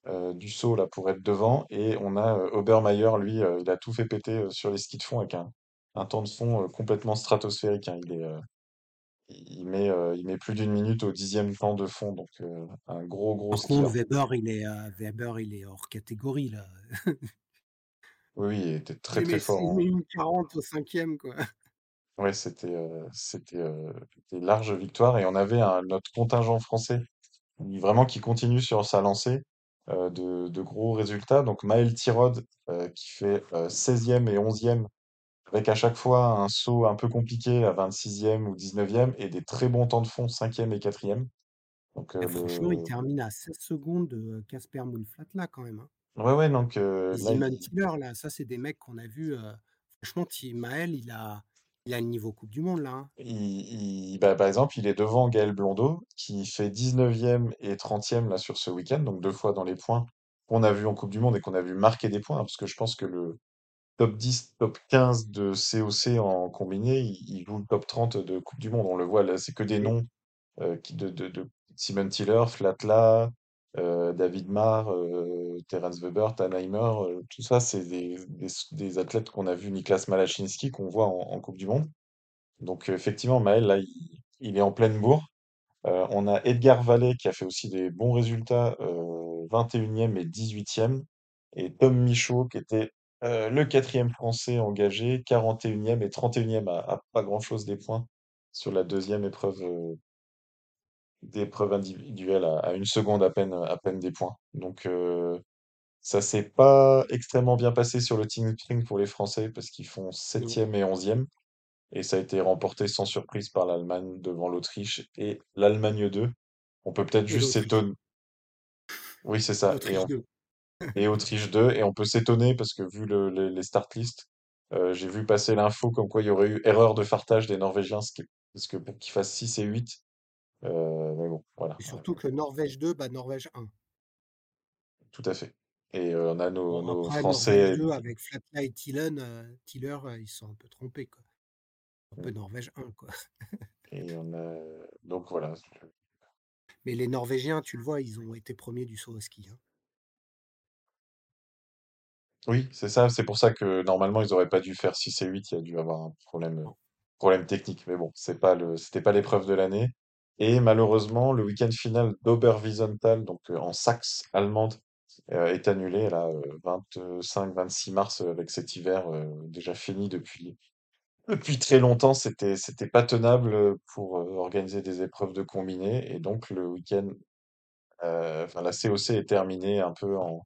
euh, du saut, là, pour être devant. Et on a euh, Obermeier, lui, euh, il a tout fait péter euh, sur les skis de fond avec un, un temps de fond euh, complètement stratosphérique. hein. Il est, euh, il met, euh, il met plus d'une minute au dixième temps de fond, donc euh, un gros, gros par contre, skieur. Weber, il est, euh, Weber, il est hors catégorie, là. Oui, oui, il était très, Il très fort. il en- met une 40 au cinquième, quoi. Ouais, c'était euh, c'était euh, des larges victoires et on avait un, notre contingent français qui- vraiment qui continue sur sa lancée euh, de, de gros résultats. Donc Maël Tirode euh, qui fait euh, 16e et 11e avec à chaque fois un saut un peu compliqué à 26e ou 19e et des très bons temps de fond 5e et 4e. Donc Et franchement, il le termine à 16 secondes de Casper Moulflat, là, quand même. hein. ouais ouais donc euh, Et là il, ça, c'est des mecs qu'on a vus. euh, franchement, Maël, il a, il a le niveau Coupe du Monde, là. hein. il, il- bah, par exemple il est devant Gaël Blondeau qui fait 19e et 30e là sur ce week-end donc deux fois dans les points qu'on a vu en Coupe du Monde et qu'on a vu marquer des points hein, parce que je pense que le top 10, top 15 de COC en combiné, il, il joue le top 30 de Coupe du Monde. On le voit là, c'est que des noms euh, qui, de, de, de Simon Tiller, Flatla, euh, David Marr, euh, Terence Weber, Tannheimer, euh, tout ça, c'est des, des, athlètes qu'on a vu, Niklas Malachinski, qu'on voit en, Coupe du Monde. Donc euh, effectivement, Maël, là, il, est en pleine bourre. On a Edgar Vallet qui a fait aussi des bons résultats, euh, 21e et 18e. Et Tom Michaud qui était le quatrième français engagé, 41e et 31e à, à pas grand-chose des points sur la deuxième épreuve euh, d'épreuve individuelle à, à une seconde à peine, à peine des points. Donc euh, ça s'est pas extrêmement bien passé sur le team sprint pour les Français parce qu'ils font non. 7e et 11e. Et ça a été remporté sans surprise par l'Allemagne devant l'Autriche et l'Allemagne 2. On peut peut-être juste s'étonner. Oui, c'est ça. Et, on... 2. et Autriche 2. Et on peut s'étonner parce que vu le- le- les start lists, euh, j'ai vu passer l'info comme quoi il y aurait eu erreur de fartage des Norvégiens, ce qui parce que pour qu'ils fassent 6 et 8. Euh, mais bon, voilà, Et surtout que Norvège 2 bat Norvège 1. tout à fait. Et euh, on a nos, Bon, nos après, Norvège Français. 2 avec Flatla et Thielen, euh, Tiller, euh, ils sont un peu trompés, quoi. Un peu mm, Norvège 1, quoi. Et on a. Donc voilà. Mais les Norvégiens, tu le vois, ils ont été premiers du saut à ski. hein. Oui, c'est ça. C'est pour ça que normalement, ils auraient pas dû faire 6 et 8. Il y a dû avoir un problème, problème technique. Mais bon, c'est pas le, c'était pas l'épreuve de l'année. Et malheureusement, le week-end final d'Oberwiesenthal, donc euh, en Saxe allemande, euh, est annulé là, 25-26 mars, euh, avec cet hiver déjà fini depuis, depuis très longtemps. C'était, c'était pas tenable pour organiser des épreuves de combiné. Et donc, le week-end, la COC est terminée un peu en,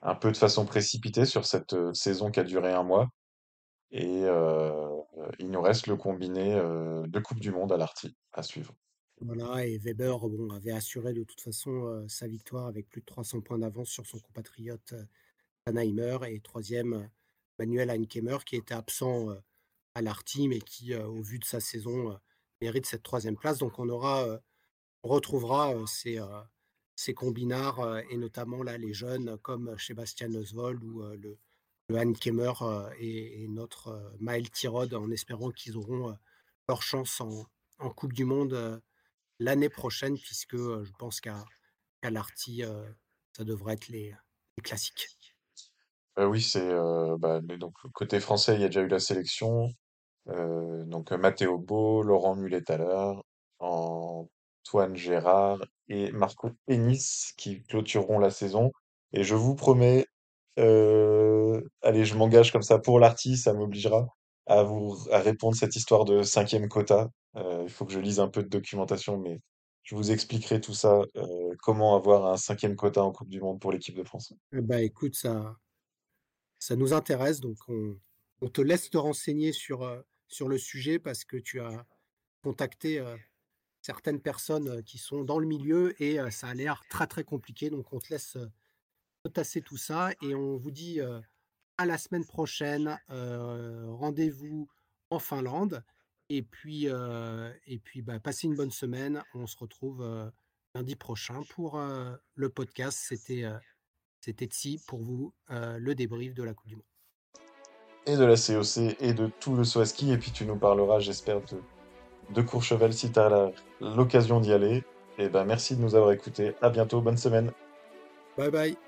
un peu de façon précipitée sur cette saison qui a duré un mois. Et il nous reste le combiné de Coupe du Monde à l'Arty à suivre. Voilà, et Weber bon, avait assuré de toute façon sa victoire avec plus de 300 points d'avance sur son compatriote Tannheimer. Et troisième, Manuel Heinkemer, qui était absent à l'Arty, mais qui, au vu de sa saison, mérite cette troisième place. Donc on aura, on retrouvera ces, ces combinards, et notamment là les jeunes comme Sébastien Oswald ou le, le Heinkemer euh, et, notre Maël Tirode, en espérant qu'ils auront leur chance en Coupe du Monde. L'année prochaine, puisque je pense qu'à qu'à l'Arty, ça devrait être les, classiques. Euh, oui, c'est bah, donc côté français, il y a déjà eu la sélection. Donc Matteo Beau, Laurent Mulet-Thaler, Antoine Gérard et Marco Pénis qui clôtureront la saison. Et je vous promets, allez, je m'engage comme ça pour l'artiste, ça m'obligera à vous à répondre cette histoire de cinquième quota. Euh, il faut que je lise un peu de documentation, mais je vous expliquerai tout ça, euh, comment avoir un cinquième quota en Coupe du Monde pour l'équipe de France. Eh ben, écoute, ça, ça nous intéresse, donc on, te laisse te renseigner sur, euh, sur le sujet parce que tu as contacté certaines personnes qui sont dans le milieu et ça a l'air très très compliqué, donc on te laisse potasser tout ça et on vous dit à la semaine prochaine. Rendez-vous en Finlande. Et puis, et puis bah, passez une bonne semaine. On se retrouve lundi prochain pour le podcast. C'était c'était Tsi pour vous, le débrief de la Coupe du Monde. Et de la COC et de tout le saut ski. Et puis tu nous parleras, j'espère, de, de Courchevel si tu as l'occasion d'y aller. Et ben merci de nous avoir écoutés. À bientôt. Bonne semaine. Bye bye.